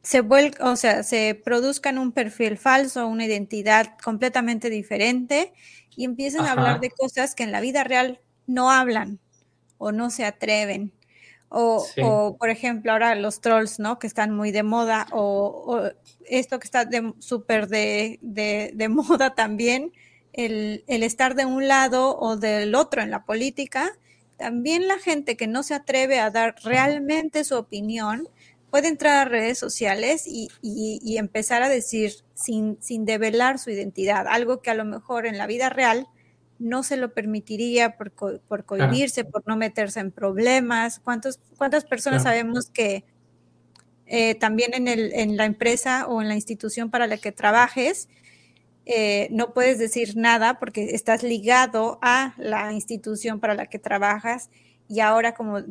se o sea, se produzcan un perfil falso, una identidad completamente diferente y empiezan a hablar de cosas que en la vida real no hablan o no se atreven. O, por ejemplo, ahora los trolls, ¿no? Que están muy de moda, o, esto que está súper de, de, moda también, el, el, estar de un lado o del otro en la política, también la gente que no se atreve a dar realmente su opinión puede entrar a redes sociales y, y, empezar a decir sin, sin develar su identidad, algo que a lo mejor en la vida real no se lo permitiría por, por cohibirse, por no meterse en problemas. ¿Cuántos, ¿Cuántas personas sabemos que eh, también en, el, en, la empresa o en la institución para la que trabajes eh, no puedes decir nada porque estás ligado a la institución para la que trabajas? Y ahora como eh,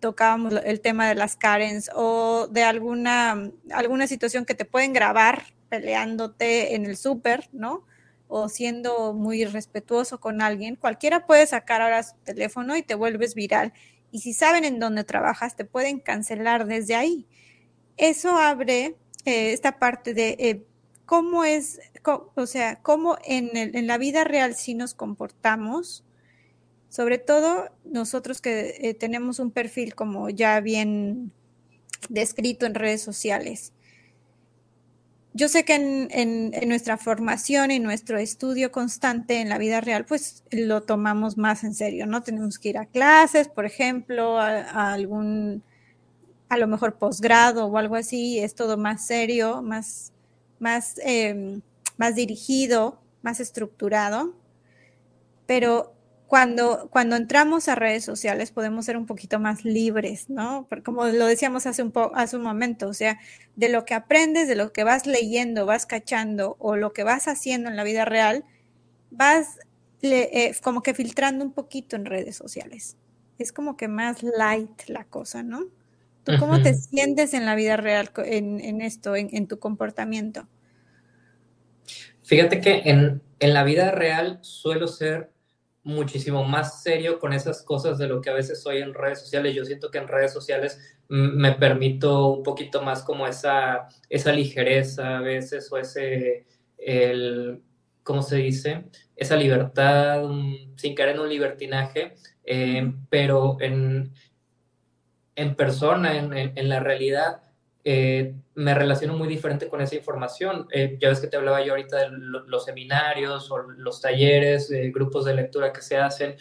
tocábamos el tema de las Karens o de alguna, alguna situación que te pueden grabar peleándote en el súper, ¿no? O siendo muy respetuoso con alguien, cualquiera puede sacar ahora su teléfono y te vuelves viral. Y si saben en dónde trabajas, te pueden cancelar desde ahí. Eso abre eh, esta parte de eh, cómo es, o sea, cómo en, en, la vida real sí nos comportamos, sobre todo nosotros que eh, tenemos un perfil como ya bien descrito en redes sociales yo sé que en, nuestra formación y nuestro estudio constante en la vida real, pues lo tomamos más en serio, ¿no? Tenemos que ir a clases, por ejemplo, a, algún, a lo mejor posgrado o algo así, es todo más serio, más, más, em, más dirigido, más estructurado. Pero cuando, cuando entramos a redes sociales podemos ser un poquito más libres, ¿no? como lo decíamos hace un, hace un momento, o sea, de lo que aprendes, de lo que vas leyendo, vas cachando o lo que vas haciendo en la vida real, vas eh, como que filtrando un poquito en redes sociales. Es como que más light la cosa, ¿no? ¿Tú cómo te sientes en la vida real en, esto, en, tu comportamiento? Fíjate que en, en la vida real suelo ser muchísimo más serio con esas cosas de lo que a veces soy en redes sociales. Yo siento que en redes sociales me permito un poquito más como esa, esa ligereza a veces o ese, el, ¿cómo se dice? Esa libertad, sin caer en un libertinaje, eh, pero en, en persona, en, en la realidad, eh, me relaciono muy diferente con esa información. Eh, ya ves que te hablaba yo ahorita de los seminarios o los talleres, grupos de lectura que se hacen.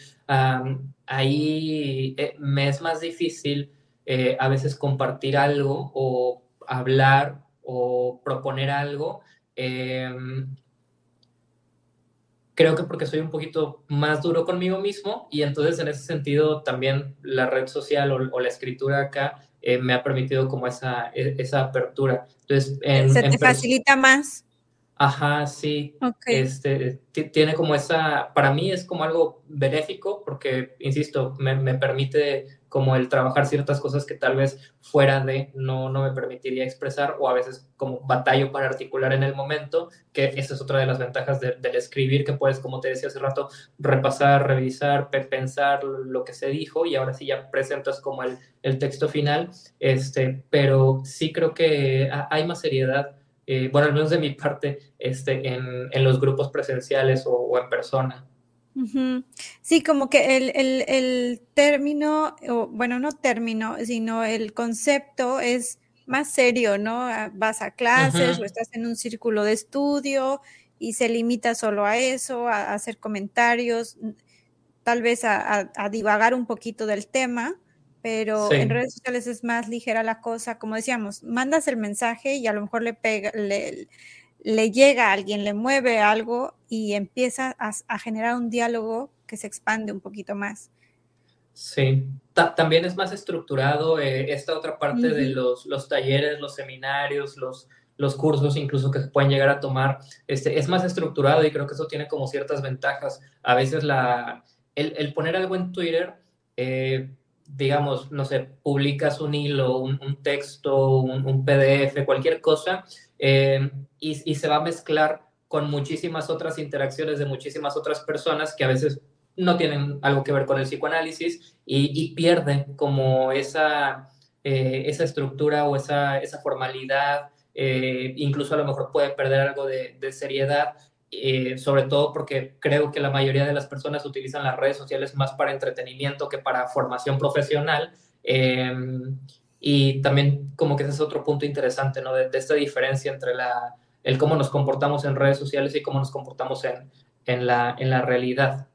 ahí eh, me es más difícil a veces compartir algo o hablar o proponer algo. Em, creo que porque soy un poquito más duro conmigo mismo y entonces en ese sentido también la red social o la escritura acá eh, me ha permitido como esa, e, esa apertura. Entonces, ¿Se te facilita más? Ajá, sí. Este, tiene como esa, para mí es como algo benéfico porque, insisto, me, me, permite como el trabajar ciertas cosas que tal vez fuera de no, no me permitiría expresar o a veces como batallo para articular en el momento, que esa es otra de las ventajas del escribir, que puedes, como te decía hace rato, repasar, revisar, pensar lo que se dijo y ahora sí ya presentas como el, el texto final, este, pero sí creo que hay más seriedad. Eh, bueno, al menos de mi parte, este, en, en los grupos presenciales o, o en persona. Sí, como que el, término, o, bueno, no término, sino el concepto es más serio, ¿no? Ah, vas a clases o estás en un círculo de estudio y se limita solo a eso, a, hacer comentarios, tal vez a, divagar un poquito del tema, pero en redes sociales es más ligera la cosa, como decíamos, mandas el mensaje y a lo mejor le pega, le, le llega a alguien, le mueve algo y empieza a, generar un diálogo que se expande un poquito más. Sí, también es más estructurado eh, esta otra parte de los, los, talleres, los seminarios, los, los cursos incluso que se pueden llegar a tomar, este, es más estructurado y creo que eso tiene como ciertas ventajas. A veces la, el, poner algo en Twitter, eh, digamos, no sé, publicas un hilo, un, texto, un, PDF, cualquier cosa, eh, y, se va a mezclar con muchísimas otras interacciones de muchísimas otras personas que a veces no tienen algo que ver con el psicoanálisis y, pierden como esa, eh, esa estructura o esa, esa formalidad, eh, incluso a lo mejor puede perder algo de, seriedad eh, sobre todo porque creo que la mayoría de las personas utilizan las redes sociales más para entretenimiento que para formación profesional. Em, y también como que ese es otro punto interesante, ¿no? De, esta diferencia entre la, el cómo nos comportamos en redes sociales y cómo nos comportamos en, en, la, en la realidad.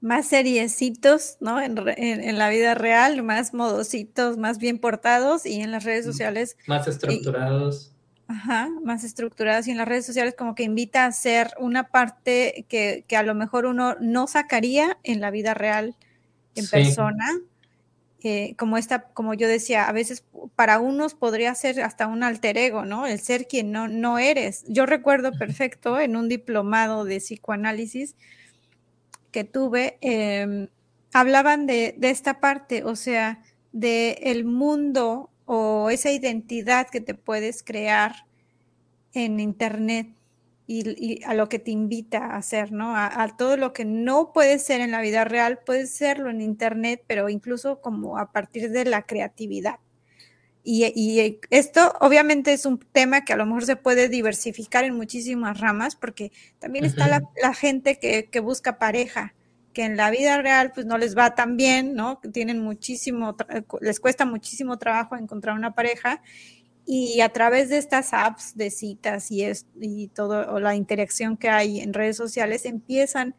Más seriecitos, ¿no? En, en, la vida real, más modositos, más bien portados y en las redes sociales. Más estructurados. Ajá, más estructuradas y en las redes sociales como que invita a hacer una parte que, que a lo mejor uno no sacaría en la vida real, en persona. Eh, como esta, como yo decía, a veces para unos podría ser hasta un alter ego, ¿no? El ser quien no, no eres. Yo recuerdo perfecto en un diplomado de psicoanálisis que tuve, em, hablaban de, de, esta parte, o sea, de el mundo o esa identidad que te puedes crear en Internet y, a lo que te invita a hacer, ¿no? A, todo lo que no puede ser en la vida real, puede serlo en Internet, pero incluso como a partir de la creatividad. Y, esto obviamente es un tema que a lo mejor se puede diversificar en muchísimas ramas, porque también está la, gente que, que, busca pareja, que en la vida real pues no les va tan bien, ¿no? Tienen muchísimo, les cuesta muchísimo trabajo encontrar una pareja y a través de estas apps de citas y, es, y todo, o la interacción que hay en redes sociales, empiezan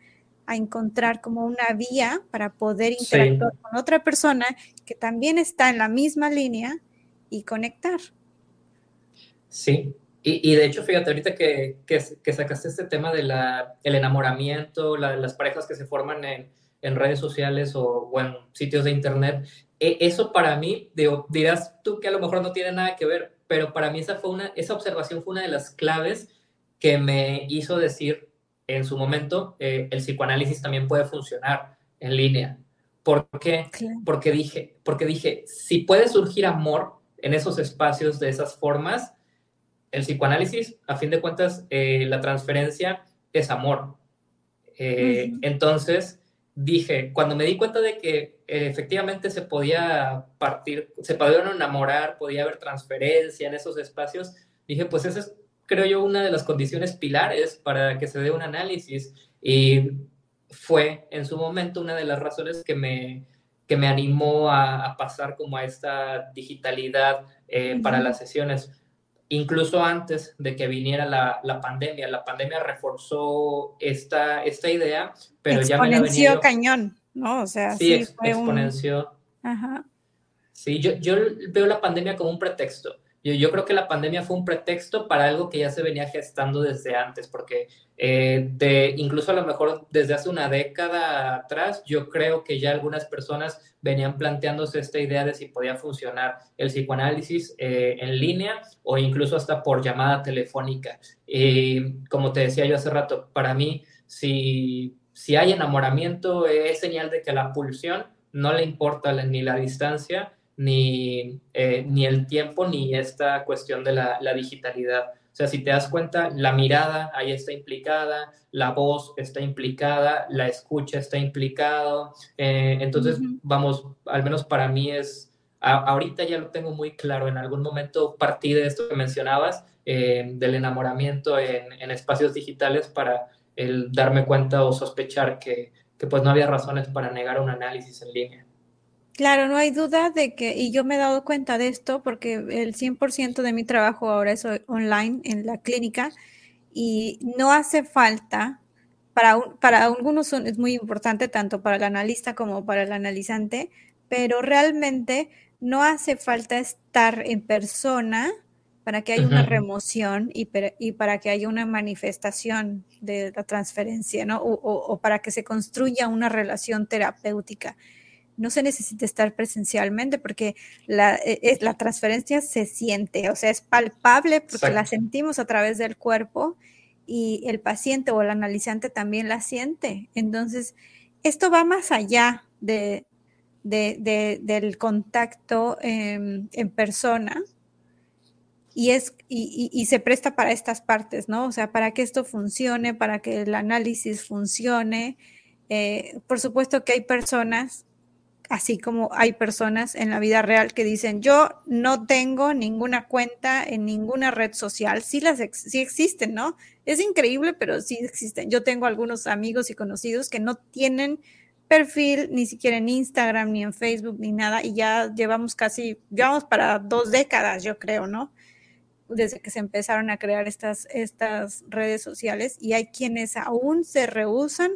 a encontrar como una vía para poder interactuar con otra persona que también está en la misma línea y conectar. Sí, y, de hecho, fíjate, ahorita que, que, sacaste este tema del el enamoramiento, las parejas que se forman en, en redes sociales o, o, en sitios de internet, e, eso para mí, digo, dirás tú que a lo mejor no tiene nada que ver, pero para mí esa, fue una, esa observación fue una de las claves que me hizo decir en su momento, eh, el psicoanálisis también puede funcionar en línea. ¿Por qué? Porque, dije, porque dije, si puede surgir amor en esos espacios de esas formas, el psicoanálisis, a fin de cuentas, eh, la transferencia es amor. Eh, entonces, dije, cuando me di cuenta de que eh, efectivamente se podía partir, se podían enamorar, podía haber transferencia en esos espacios, dije, pues esa es, creo yo, una de las condiciones pilares para que se dé un análisis. Y fue en su momento una de las razones que me, que me animó a, pasar como a esta digitalidad para las sesiones incluso antes de que viniera la, la, pandemia. La pandemia reforzó esta, esta idea, pero ya me la cañón, ¿no? O sea, sí, exponenció. Ajá. Sí, yo, yo veo la pandemia como un pretexto. Yo, creo que la pandemia fue un pretexto para algo que ya se venía gestando desde antes, porque eh, incluso a lo mejor desde hace una década atrás, yo creo que ya algunas personas venían planteándose esta idea de si podía funcionar el psicoanálisis eh, en línea o incluso hasta por llamada telefónica. Y como te decía yo hace rato, para mí, si, si hay enamoramiento, es señal de que la pulsión no le importa ni la distancia, ni, eh, ni el tiempo, ni esta cuestión de la, digitalidad. O sea, si te das cuenta, la mirada ahí está implicada, la voz está implicada, la escucha está implicado. Eh, entonces, vamos, al menos para mí es, ahorita ya lo tengo muy claro, en algún momento partí de esto que mencionabas, eh, del enamoramiento en, en, espacios digitales para el darme cuenta o sospechar que, que pues no había razones para negar un análisis en línea. Claro, no hay duda de que, y yo me he dado cuenta de esto porque el 100% de mi trabajo ahora es online en la clínica y no hace falta, para, para algunos es muy importante tanto para el analista como para el analizante, pero realmente no hace falta estar en persona para que haya una remoción y, y, para que haya una manifestación de la transferencia, ¿no? o para que se construya una relación terapéutica no se necesita estar presencialmente porque la, e, la, transferencia se siente, o sea, es palpable porque la sentimos a través del cuerpo y el paciente o el analizante también la siente. Entonces, esto va más allá de, del contacto en persona y, es, y, y, se presta para estas partes, ¿no? O sea, para que esto funcione, para que el análisis funcione. Eh, por supuesto que hay personas así como hay personas en la vida real que dicen, yo no tengo ninguna cuenta en ninguna red social, sí, las sí existen, ¿no? Es increíble, pero sí existen. Yo tengo algunos amigos y conocidos que no tienen perfil ni siquiera en Instagram, ni en Facebook, ni nada, y ya llevamos casi, llevamos para dos décadas, yo creo, ¿no? Desde que se empezaron a crear estas, estas redes sociales, y hay quienes aún se rehusan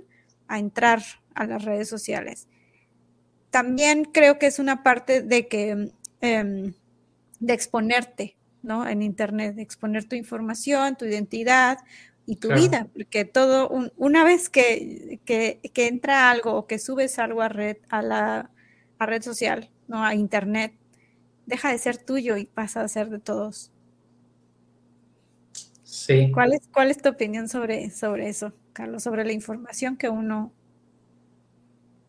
a entrar a las redes sociales también creo que es una parte de que em, de exponerte, ¿no? En internet, de exponer tu información, tu identidad y tu vida, porque todo, una vez que, que, entra algo o que subes algo a red, a la a red social, ¿no? A internet, deja de ser tuyo y pasa a ser de todos. Sí. ¿Cuál es, cuál es tu opinión sobre, sobre eso, Carlos? Sobre la información que uno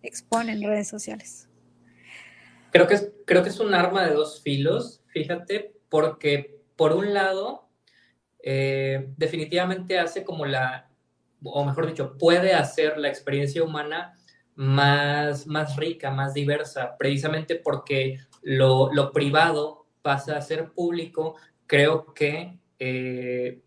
expone en redes sociales? Creo que, es, creo que es un arma de dos filos, fíjate, porque por un lado, eh, definitivamente hace como la, o mejor dicho, puede hacer la experiencia humana más, más rica, más diversa, precisamente porque lo, lo privado pasa a ser público, creo que eh,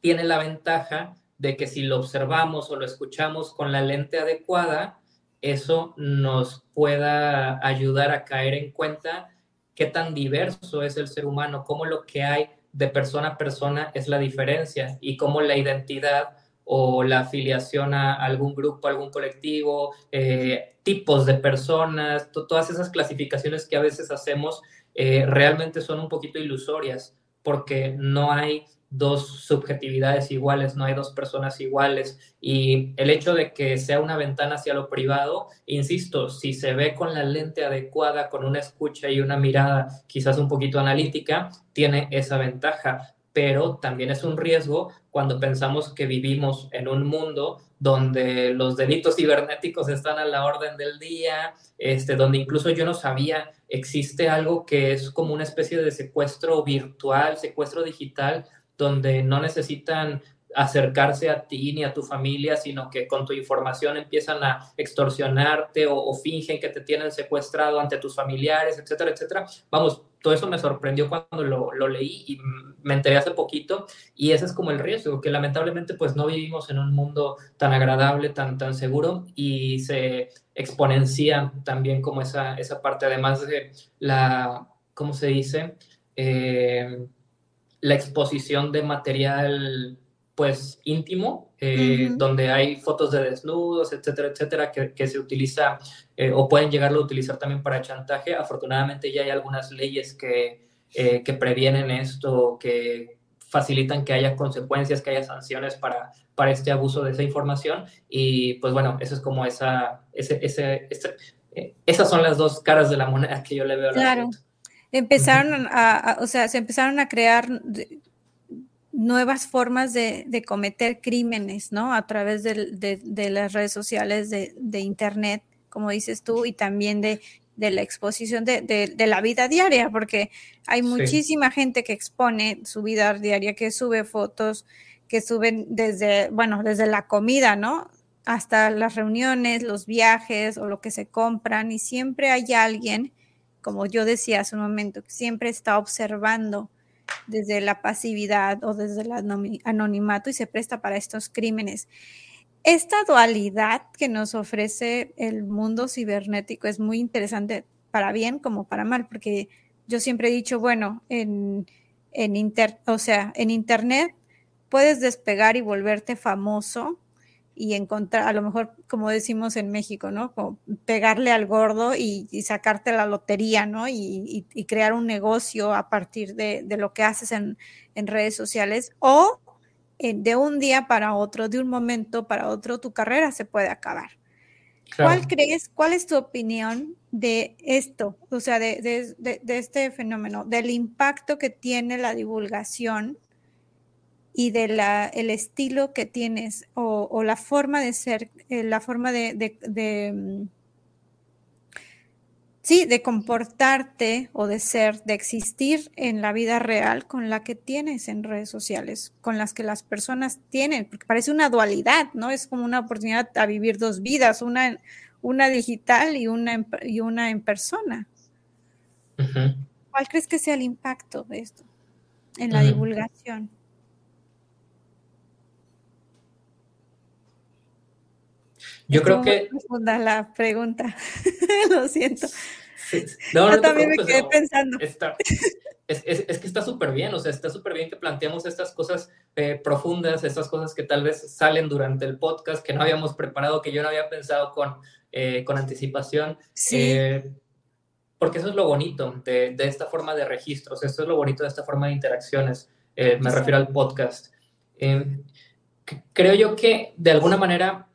tiene la ventaja de que si lo observamos o lo escuchamos con la lente adecuada, eso nos pueda ayudar a caer en cuenta qué tan diverso es el ser humano, cómo lo que hay de persona a persona es la diferencia y cómo la identidad o la afiliación a algún grupo, algún colectivo, eh, tipos de personas, todas esas clasificaciones que a veces hacemos eh, realmente son un poquito ilusorias porque no hay dos subjetividades iguales, no hay dos personas iguales. Y el hecho de que sea una ventana hacia lo privado, insisto, si se ve con la lente adecuada, con una escucha y una mirada quizás un poquito analítica, tiene esa ventaja. Pero también es un riesgo cuando pensamos que vivimos en un mundo donde los delitos cibernéticos están a la orden del día, este, donde incluso yo no sabía, existe algo que es como una especie de secuestro virtual, secuestro digital, donde no necesitan acercarse a ti ni a tu familia, sino que con tu información empiezan a extorsionarte o, fingen que te tienen secuestrado ante tus familiares, etcétera, etcétera. Vamos, todo eso me sorprendió cuando lo, lo, leí y me enteré hace poquito y ese es como el riesgo, que lamentablemente pues no vivimos en un mundo tan agradable, tan, tan seguro y se exponencia también como esa, esa parte, además de la, ¿cómo se dice? Eh, la exposición de material pues íntimo, eh, donde hay fotos de desnudos, etcétera, etcétera, que, se utiliza eh, o pueden llegarlo a utilizar también para chantaje. Afortunadamente ya hay algunas leyes que, eh, que previenen esto, que facilitan que haya consecuencias, que haya sanciones para, para este abuso de esa información. Y pues bueno, eso es como esa, ese, ese, esas son las dos caras de la moneda que yo le veo a la Empezaron a, o sea, se empezaron a crear nuevas formas de, cometer crímenes, ¿no? A través de, las redes sociales, de, Internet, como dices tú, y también de, la exposición de, la vida diaria, porque hay muchísima gente que expone su vida diaria, que sube fotos, que suben desde, bueno, desde la comida, ¿no? Hasta las reuniones, los viajes o lo que se compran, y siempre hay alguien como yo decía hace un momento, siempre está observando desde la pasividad o desde el anonimato y se presta para estos crímenes. Esta dualidad que nos ofrece el mundo cibernético es muy interesante para bien como para mal, porque yo siempre he dicho, bueno, en, en Internet puedes despegar y volverte famoso y encontrar, a lo mejor, como decimos en México, ¿no? Como pegarle al gordo y, sacarte la lotería, ¿no? Y, crear un negocio a partir de, lo que haces en, redes sociales o de un día para otro, de un momento para otro, tu carrera se puede acabar. ¿Cuál crees, cuál es tu opinión de esto, o sea, de, de este fenómeno, del impacto que tiene la divulgación y de la, el estilo que tienes o, la forma de ser, eh, la forma de, mm, sí, de comportarte o de ser, de existir en la vida real con la que tienes en redes sociales, con las que las personas tienen, porque parece una dualidad, ¿no? Es como una oportunidad a vivir dos vidas, una, una digital y una en, y una en persona. ¿Cuál crees que sea el impacto de esto en la divulgación? Yo creo que... la pregunta, lo siento. Yo también me quedé pensando. es, que está súper bien, o sea, está súper bien que planteamos estas cosas eh, profundas, estas cosas que tal vez salen durante el podcast, que no habíamos preparado, que yo no había pensado con, eh, con anticipación. Sí. Eh, porque eso es lo bonito de, de, esta forma de registros, esto es lo bonito de esta forma de interacciones, me refiero al podcast. creo yo que de alguna manera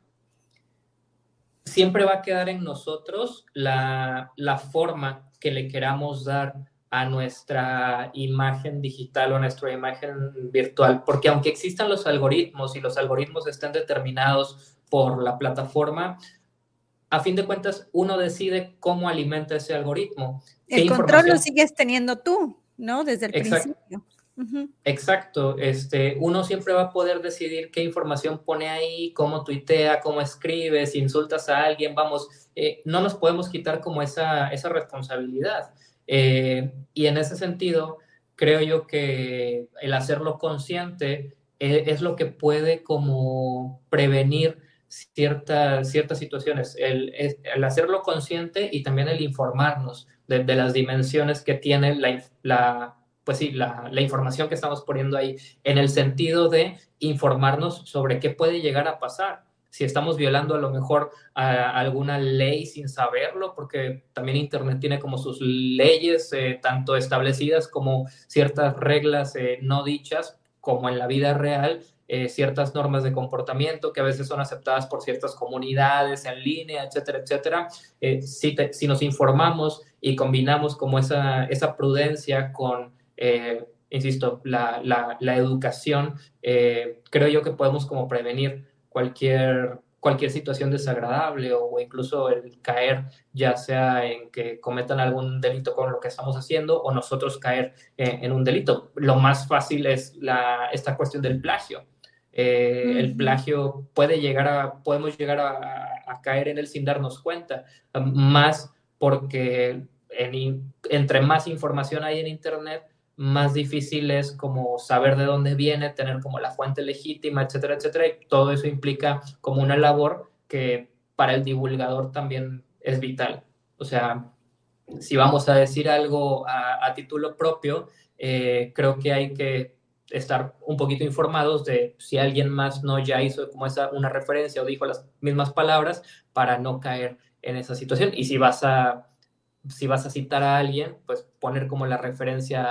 siempre va a quedar en nosotros la, forma que le queramos dar a nuestra imagen digital o a nuestra imagen virtual, porque aunque existan los algoritmos y los algoritmos estén determinados por la plataforma, a fin de cuentas uno decide cómo alimenta ese algoritmo. El control lo sigues teniendo tú, ¿no? Desde el principio. Exacto, este, uno siempre va a poder decidir qué información pone ahí, cómo tuitea, cómo escribe, si insultas a alguien, vamos, eh, no nos podemos quitar como esa, esa responsabilidad. Eh, y en ese sentido, creo yo que el hacerlo consciente eh, es, lo que puede como prevenir ciertas, ciertas situaciones, el, el, hacerlo consciente y también el informarnos de, las dimensiones que tiene la, la pues sí, la, información que estamos poniendo ahí, en el sentido de informarnos sobre qué puede llegar a pasar. Si estamos violando a lo mejor alguna ley sin saberlo, porque también Internet tiene como sus leyes, eh, tanto establecidas como ciertas reglas eh, no dichas, como en la vida real, eh, ciertas normas de comportamiento que a veces son aceptadas por ciertas comunidades en línea, etcétera, etcétera. si, si, nos informamos y combinamos como esa, esa prudencia con eh, insisto, la, la, educación, eh, creo yo que podemos como prevenir cualquier, cualquier situación desagradable o, incluso el caer, ya sea en que cometan algún delito con lo que estamos haciendo o nosotros caer eh, en un delito. Lo más fácil es la, esta cuestión del plagio. El plagio puede llegar a, podemos llegar a, a, caer en él sin darnos cuenta, más porque en, entre más información hay en Internet, más difícil es como saber de dónde viene, tener como la fuente legítima, etcétera, etcétera. Y todo eso implica como una labor que para el divulgador también es vital. O sea, si vamos a decir algo a, título propio, eh, creo que hay que estar un poquito informados de si alguien más no ya hizo como esa una referencia o dijo las mismas palabras para no caer en esa situación. Y si vas a si vas a citar a alguien, pues poner como la referencia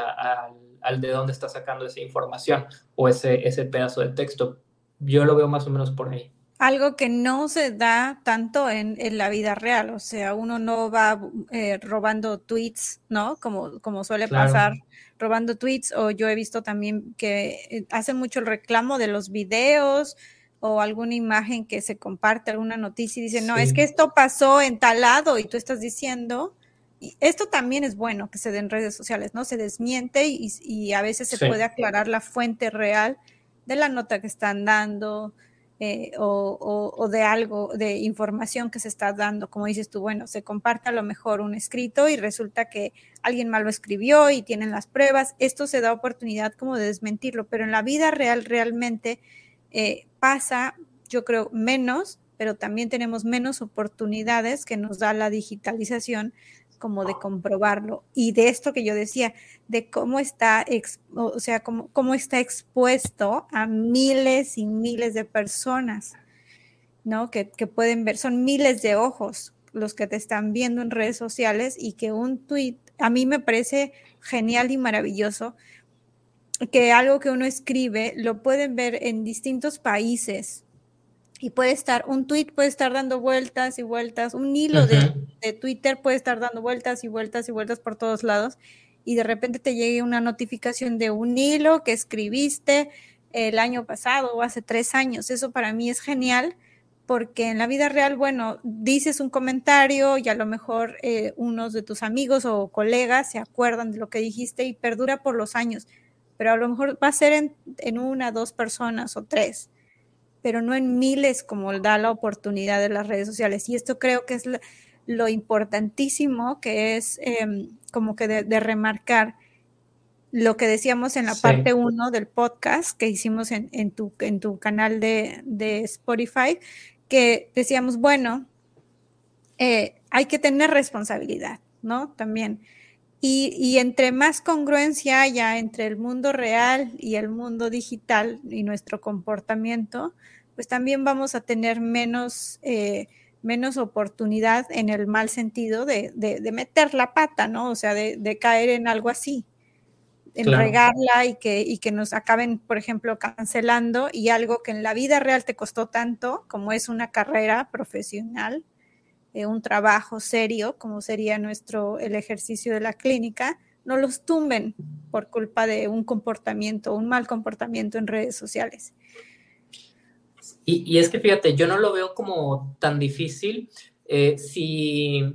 al, de dónde está sacando esa información o ese, ese pedazo de texto. Yo lo veo más o menos por ahí. Algo que no se da tanto en, la vida real, o sea, uno no va eh, robando tweets, ¿no? Como, como suele pasar, robando tweets, o yo he visto también que eh, hacen mucho el reclamo de los videos o alguna imagen que se comparte, alguna noticia y dicen, no, es que esto pasó en tal lado y tú estás diciendo y esto también es bueno que se den redes sociales, ¿no? Se desmiente y, a veces se puede aclarar la fuente real de la nota que están dando eh, o, de algo, de información que se está dando. Como dices tú, bueno, se comparte a lo mejor un escrito y resulta que alguien mal lo escribió y tienen las pruebas. Esto se da oportunidad como de desmentirlo, pero en la vida real realmente eh, pasa, yo creo, menos pero también tenemos menos oportunidades que nos da la digitalización como de comprobarlo y de esto que yo decía, de cómo está, o sea, cómo, cómo está expuesto a miles y miles de personas, ¿no? Que, que, pueden ver, son miles de ojos los que te están viendo en redes sociales y que un tweet, a mí me parece genial y maravilloso que algo que uno escribe lo pueden ver en distintos países, y puede estar, un tweet puede estar dando vueltas y vueltas, un hilo de, Twitter puede estar dando vueltas y vueltas y vueltas por todos lados y de repente te llegue una notificación de un hilo que escribiste el año pasado o hace tres años. Eso para mí es genial porque en la vida real, bueno, dices un comentario y a lo mejor eh, unos de tus amigos o colegas se acuerdan de lo que dijiste y perdura por los años, pero a lo mejor va a ser en, en una, dos personas o tres pero no en miles como da la oportunidad de las redes sociales. Y esto creo que es lo, importantísimo que es em, como que de, remarcar lo que decíamos en la parte 1 del podcast que hicimos en, tu, en tu canal de, de Spotify, que decíamos, bueno, eh, hay que tener responsabilidad, ¿no? También. Y, entre más congruencia haya entre el mundo real y el mundo digital y nuestro comportamiento, pues también vamos a tener menos, eh, menos oportunidad en el mal sentido de, meter la pata, ¿no? O sea, de, caer en algo así, en regarla y que, y que nos acaben, por ejemplo, cancelando y algo que en la vida real te costó tanto, como es una carrera profesional, eh, un trabajo serio, como sería nuestro, el ejercicio de la clínica, no los tumben por culpa de un comportamiento, un mal comportamiento en redes sociales. Y, es que fíjate, yo no lo veo como tan difícil eh, si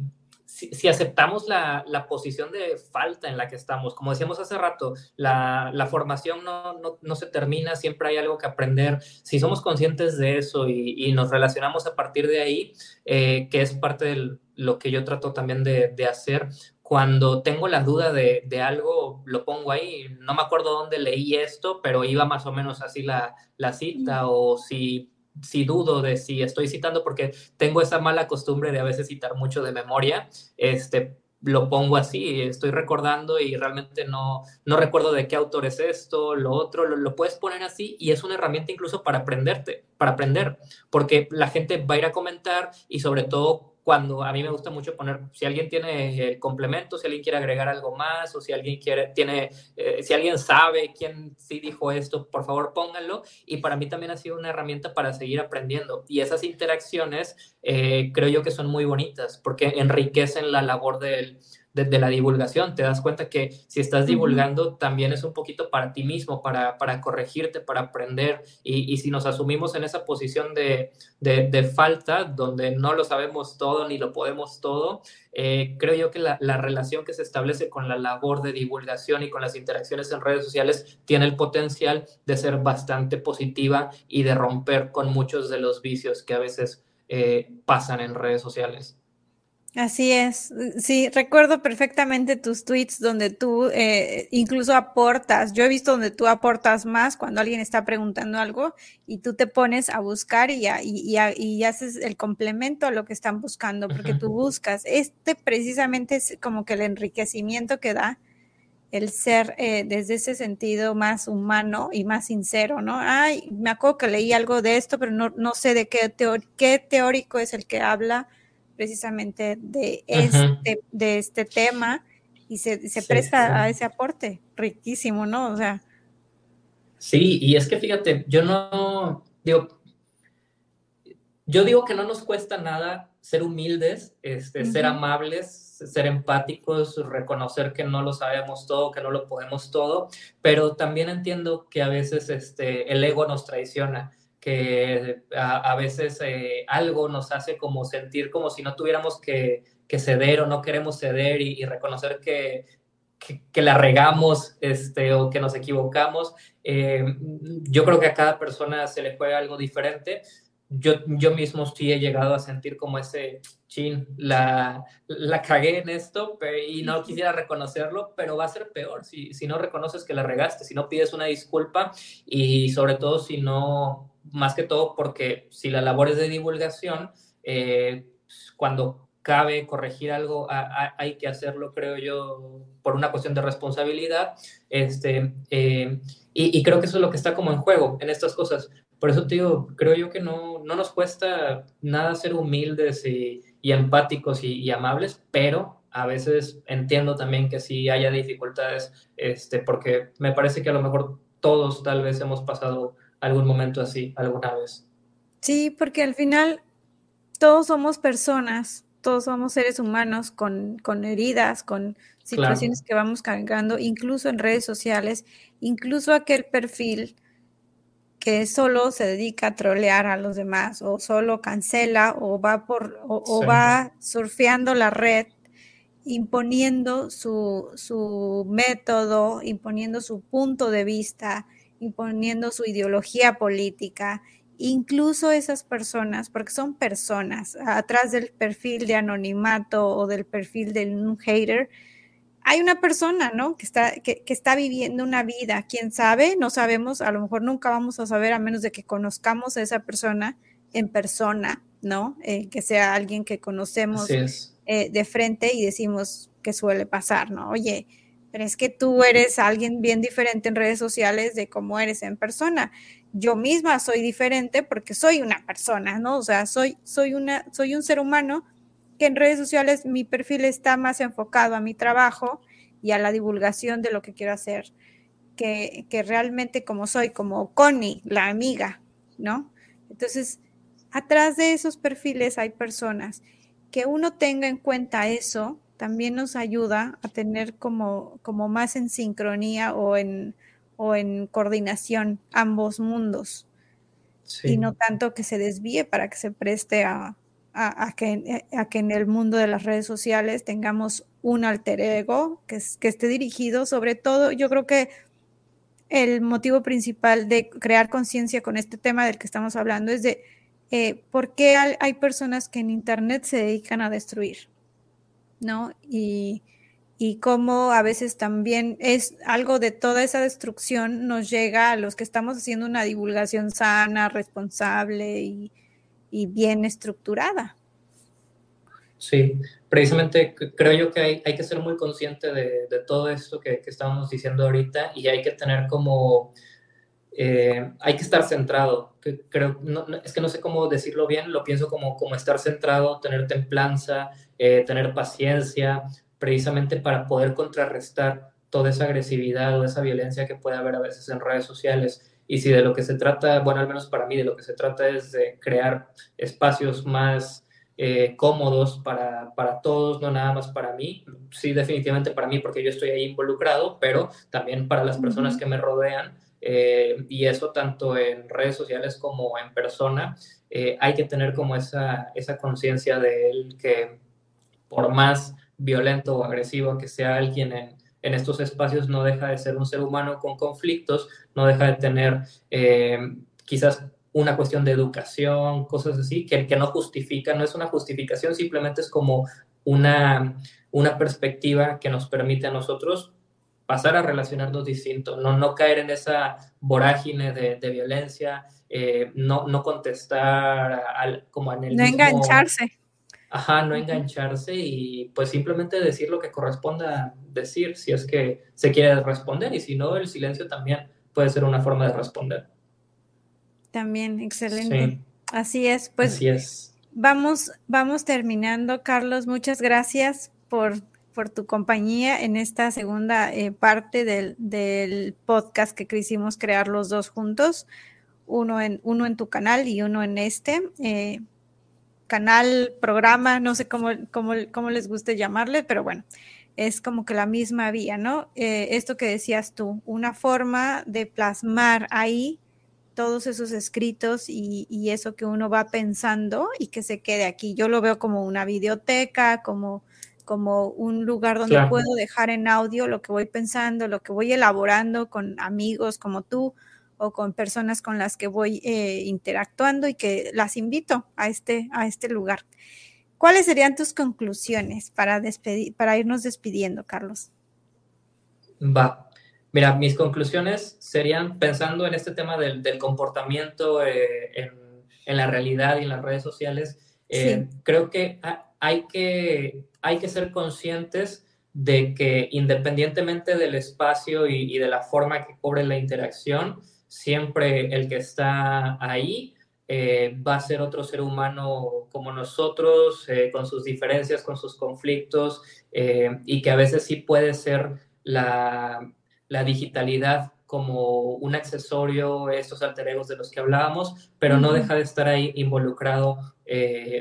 si, aceptamos la, posición de falta en la que estamos, como decíamos hace rato, la, formación no, se termina, siempre hay algo que aprender. Si somos conscientes de eso y, nos relacionamos a partir de ahí, eh, que es parte de lo que yo trato también de, hacer, cuando tengo la duda de, algo, lo pongo ahí. No me acuerdo dónde leí esto, pero iba más o menos así la, la cita, o si si dudo de si estoy citando porque tengo esa mala costumbre de a veces citar mucho de memoria, este, lo pongo así, estoy recordando y realmente no, no recuerdo de qué autor es esto, lo otro, lo, lo, puedes poner así y es una herramienta incluso para aprenderte, para aprender, porque la gente va a ir a comentar y sobre todo cuando a mí me gusta mucho poner, si alguien tiene el complemento, si alguien quiere agregar algo más, o si alguien quiere, tiene, eh, si alguien sabe quién sí dijo esto, por favor pónganlo. Y para mí también ha sido una herramienta para seguir aprendiendo. Y esas interacciones eh, creo yo que son muy bonitas porque enriquecen la labor del, de, la divulgación. Te das cuenta que si estás divulgando, también es un poquito para ti mismo, para, para corregirte, para aprender. Y, y, si nos asumimos en esa posición de, de, falta, donde no lo sabemos todo ni lo podemos todo, eh, creo yo que la, la, relación que se establece con la labor de divulgación y con las interacciones en redes sociales tiene el potencial de ser bastante positiva y de romper con muchos de los vicios que a veces eh, pasan en redes sociales. Así es, sí, recuerdo perfectamente tus tweets donde tú eh, incluso aportas, yo he visto donde tú aportas más cuando alguien está preguntando algo y tú te pones a buscar y, y, y, haces el complemento a lo que están buscando, porque tú buscas, este precisamente es como que el enriquecimiento que da el ser eh, desde ese sentido más humano y más sincero, ¿no? Ay, me acuerdo que leí algo de esto, pero no, no sé de qué, qué teórico es el que habla precisamente de este, de este tema y se, presta a ese aporte. Riquísimo, ¿no? O sea. Sí, y es que fíjate, yo no digo, yo digo que no nos cuesta nada ser humildes, este, ser amables, ser empáticos, reconocer que no lo sabemos todo, que no lo podemos todo, pero también entiendo que a veces este, el ego nos traiciona que a, veces eh, algo nos hace como sentir como si no tuviéramos que, ceder o no queremos ceder y, reconocer que, que, la regamos este, o que nos equivocamos. Eh, yo creo que a cada persona se le juega algo diferente. Yo, yo mismo sí he llegado a sentir como ese chin, la, la cagué en esto y no quisiera reconocerlo, pero va a ser peor si, si no reconoces que la regaste, si no pides una disculpa y sobre todo si no más que todo porque si la labor es de divulgación, eh, cuando cabe corregir algo, hay que hacerlo, creo yo, por una cuestión de responsabilidad. Este, eh, y, creo que eso es lo que está como en juego en estas cosas. Por eso digo, creo yo que no, no nos cuesta nada ser humildes y, empáticos y, amables, pero a veces entiendo también que sí haya dificultades, este, porque me parece que a lo mejor todos tal vez hemos pasado algún momento así alguna vez. Sí, porque al final todos somos personas, todos somos seres humanos con, heridas, con situaciones que vamos cargando, incluso en redes sociales, incluso aquel perfil que solo se dedica a trolear a los demás o solo cancela o va por o, va surfeando la red imponiendo su, su método, imponiendo su punto de vista, imponiendo su ideología política incluso esas personas, porque son personas, atrás del perfil de anonimato o del perfil de un hater, hay una persona, ¿no? Que está, que, está viviendo una vida, quién sabe, no sabemos, a lo mejor nunca vamos a saber a menos de que conozcamos a esa persona en persona, ¿no? Eh, que sea alguien que conocemos eh, de frente y decimos que suele pasar, ¿no? Oye, pero es que tú eres alguien bien diferente en redes sociales de cómo eres en persona. Yo misma soy diferente porque soy una persona, ¿no? O sea, soy, soy, una, soy un ser humano que en redes sociales mi perfil está más enfocado a mi trabajo y a la divulgación de lo que quiero hacer, que, que realmente como soy, como Connie, la amiga, ¿no? Entonces, atrás de esos perfiles hay personas. Que uno tenga en cuenta eso también nos ayuda a tener como, como más en sincronía o en, o en coordinación ambos mundos. Y no tanto que se desvíe para que se preste a, a, que, a, que, en el mundo de las redes sociales tengamos un alter ego que, que esté dirigido sobre todo, yo creo que el motivo principal de crear conciencia con este tema del que estamos hablando es de eh, por qué hay personas que en Internet se dedican a destruir. ¿No? Y, y cómo a veces también es algo de toda esa destrucción nos llega a los que estamos haciendo una divulgación sana, responsable y, bien estructurada. Sí, precisamente creo yo que hay, hay que ser muy consciente de, todo esto que, que, estábamos diciendo ahorita y hay que tener como, eh, hay que estar centrado. Creo, es que no sé cómo decirlo bien, lo pienso como, como estar centrado, tener templanza, eh, tener paciencia, precisamente para poder contrarrestar toda esa agresividad o esa violencia que puede haber a veces en redes sociales. Y si de lo que se trata, bueno, al menos para mí, de lo que se trata es de crear espacios más eh, cómodos para, para, todos, no nada más para mí. Sí, definitivamente para mí, porque yo estoy ahí involucrado, pero también para las personas que me rodean. Eh, y eso tanto en redes sociales como en persona. hay que tener como esa, esa conciencia de él que por más violento o agresivo que sea alguien en, en, estos espacios, no deja de ser un ser humano con conflictos, no deja de tener eh, quizás una cuestión de educación, cosas así, que, que no justifica, no es una justificación, simplemente es como una, una perspectiva que nos permite a nosotros pasar a relacionarnos distinto, no, no caer en esa vorágine de, de violencia, eh, no, no contestar al, como en el... No engancharse ajá, no engancharse y pues simplemente decir lo que corresponda decir, si es que se quiere responder y si no, el silencio también puede ser una forma de responder. También, excelente. Así es, pues Así es. Vamos, vamos terminando, Carlos. Muchas gracias por, por tu compañía en esta segunda eh, parte del, del, podcast que quisimos crear los dos juntos, uno en, uno en tu canal y uno en este. Eh, canal, programa, no sé cómo, cómo, cómo, les guste llamarle, pero bueno, es como que la misma vía, ¿no? Eh, esto que decías tú, una forma de plasmar ahí todos esos escritos y, y, eso que uno va pensando y que se quede aquí. Yo lo veo como una videoteca, como, como un lugar donde puedo dejar en audio lo que voy pensando, lo que voy elaborando con amigos como tú o con personas con las que voy eh, interactuando y que las invito a este, a este lugar. ¿Cuáles serían tus conclusiones para, despedir, para irnos despidiendo, Carlos? Va. Mira, mis conclusiones serían pensando en este tema del, comportamiento eh, en, la realidad y en las redes sociales. Eh, creo que hay, que hay que ser conscientes de que independientemente del espacio y, y de la forma que cobre la interacción, siempre el que está ahí eh, va a ser otro ser humano como nosotros, eh, con sus diferencias, con sus conflictos, eh, y que a veces sí puede ser la, la, digitalidad como un accesorio, estos alter egos de los que hablábamos, pero no deja de estar ahí involucrado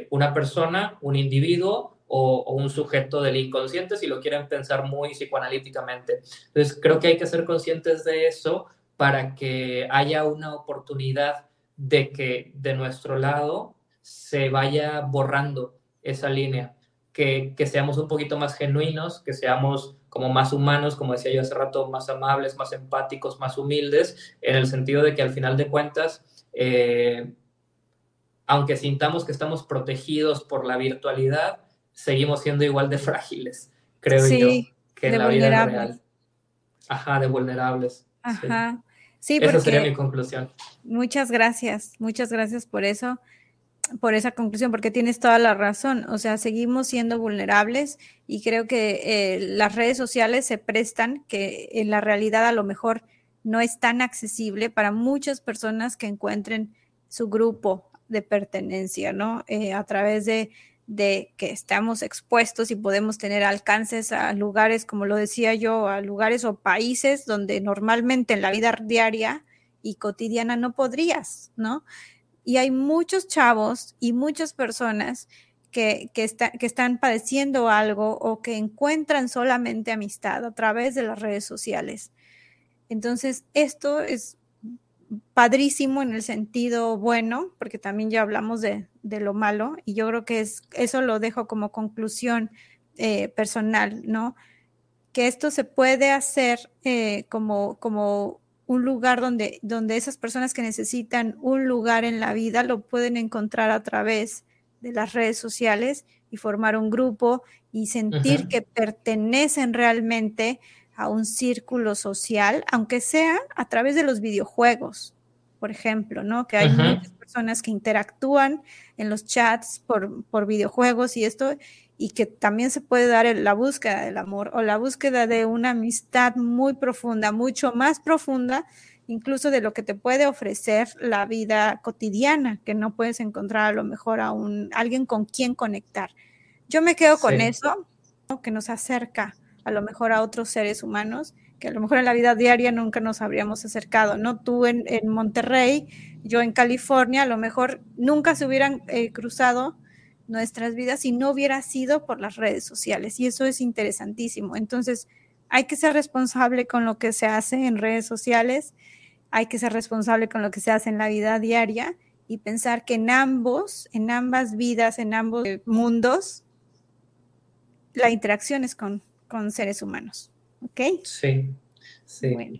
una persona, un individuo o, o, un sujeto del inconsciente, si lo quieren pensar muy psicoanalíticamente. Entonces, creo que hay que ser conscientes de eso para que haya una oportunidad de que de nuestro lado se vaya borrando esa línea, que, seamos un poquito más genuinos, que seamos como más humanos, como decía yo hace rato, más amables, más empáticos, más humildes, en el sentido de que al final de cuentas, eh, aunque sintamos que estamos protegidos por la virtualidad, seguimos siendo igual de frágiles, creo yo, que en la vida real. Ajá, de vulnerables. Ajá. Sí, Esa sería mi conclusión. Muchas gracias, muchas gracias por eso, por esa conclusión, porque tienes toda la razón. O sea, seguimos siendo vulnerables y creo que eh, las redes sociales se prestan que en la realidad a lo mejor no es tan accesible para muchas personas que encuentren su grupo de pertenencia, ¿no? Eh, a través de, de que estamos expuestos y podemos tener alcances a lugares, como lo decía yo, a lugares o países donde normalmente en la vida diaria y cotidiana no podrías, ¿no? Y hay muchos chavos y muchas personas que, que, que están padeciendo algo o que encuentran solamente amistad a través de las redes sociales. Entonces, esto es padrísimo en el sentido bueno, porque también ya hablamos de, lo malo, y yo creo que es, eso lo dejo como conclusión eh, personal, ¿no? Que esto se puede hacer eh, como, como un lugar donde, donde esas personas que necesitan un lugar en la vida lo pueden encontrar a través de las redes sociales y formar un grupo y sentir que pertenecen realmente a un círculo social, aunque sea a través de los videojuegos, por ejemplo, ¿no? Que hay muchas personas que interactúan en los chats por, por, videojuegos y esto, y que también se puede dar la búsqueda del amor o la búsqueda de una amistad muy profunda, mucho más profunda, incluso de lo que te puede ofrecer la vida cotidiana, que no puedes encontrar a lo mejor a un, alguien con quien conectar. Yo me quedo con eso, que nos acerca a lo mejor a otros seres humanos que a lo mejor en la vida diaria nunca nos habríamos acercado, ¿no? Tú en, Monterrey, yo en California, a lo mejor nunca se hubieran eh, cruzado nuestras vidas si no hubiera sido por las redes sociales y eso es interesantísimo. Entonces, hay que ser responsable con lo que se hace en redes sociales, hay que ser responsable con lo que se hace en la vida diaria y pensar que en ambos, en ambas vidas, en ambos mundos, la interacción es con con seres humanos. ¿Ok? Sí, sí. Bueno.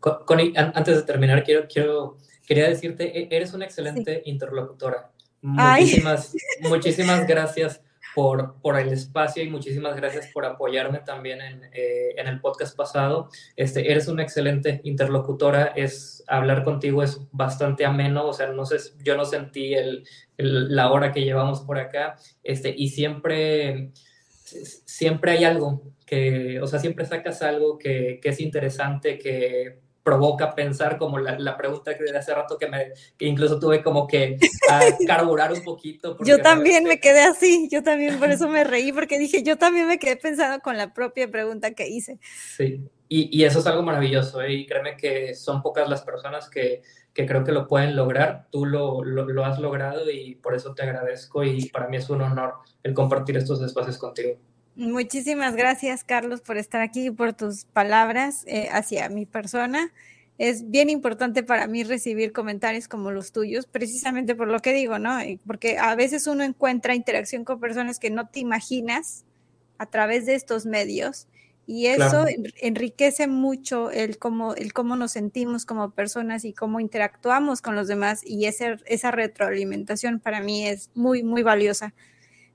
Connie, antes de terminar, quiero, quiero, quería decirte, e, eres una excelente interlocutora. Muchísimas, muchísimas gracias por, por el espacio y muchísimas gracias por apoyarme también en, eh, en, el podcast pasado. Este, eres una excelente interlocutora, es, hablar contigo es bastante ameno, o sea, no sé, yo no sentí el, la hora que llevamos por acá, este, y siempre siempre hay algo que, o sea, siempre sacas algo que, es interesante, que provoca pensar, como la, pregunta que de hace rato que, me, incluso tuve como que carburar un poquito. Yo también me quedé así, yo también por eso me reí, porque dije, yo también me quedé pensando con la propia pregunta que hice. Sí, y, eso es algo maravilloso, ¿eh? y créeme que son pocas las personas que, que creo que lo pueden lograr. Tú lo, lo, has logrado y por eso te agradezco y para mí es un honor el compartir estos espacios contigo. Muchísimas gracias, Carlos, por estar aquí y por tus palabras eh, hacia mi persona. Es bien importante para mí recibir comentarios como los tuyos, precisamente por lo que digo, ¿no? Porque a veces uno encuentra interacción con personas que no te imaginas a través de estos medios y eso enriquece mucho el cómo, el cómo nos sentimos como personas y cómo interactuamos con los demás y ese, esa retroalimentación para mí es muy, muy valiosa.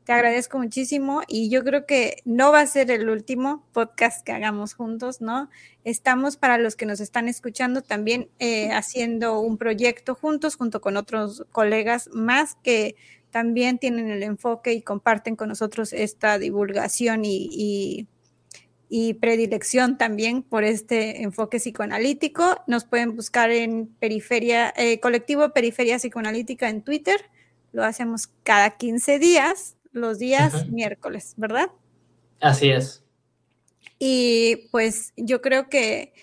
Te agradezco muchísimo y yo creo que no va a ser el último podcast que hagamos juntos, ¿no? Estamos para los que nos están escuchando también eh, haciendo un proyecto juntos, junto con otros colegas más que también tienen el enfoque y comparten con nosotros esta divulgación y y predilección también por este enfoque psicoanalítico. Nos pueden buscar en Periferia, eh, Colectivo Periferia Psicoanalítica en Twitter. Lo hacemos cada 15 días, los días miércoles, ¿verdad? Así es. Y pues yo creo que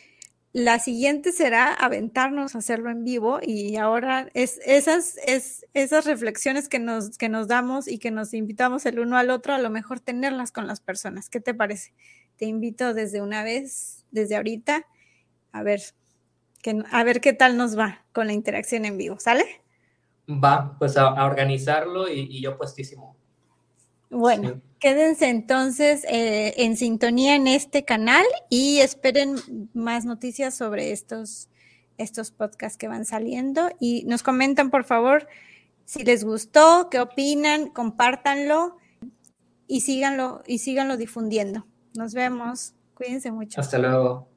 la siguiente será aventarnos a hacerlo en vivo y ahora es esas, es, esas reflexiones que nos, que nos damos y que nos invitamos el uno al otro, a lo mejor tenerlas con las personas. ¿Qué te parece? te invito desde una vez, desde ahorita, a ver, que, a ver qué tal nos va con la interacción en vivo, ¿sale? Va, pues a, organizarlo y, yo puestísimo. Bueno, quédense entonces eh, en sintonía en este canal y esperen más noticias sobre estos, estos podcasts que van saliendo y nos comentan por favor Si les gustó, qué opinan, compártanlo y síganlo y síganlo difundiendo. Nos vemos. Cuídense mucho. Hasta luego.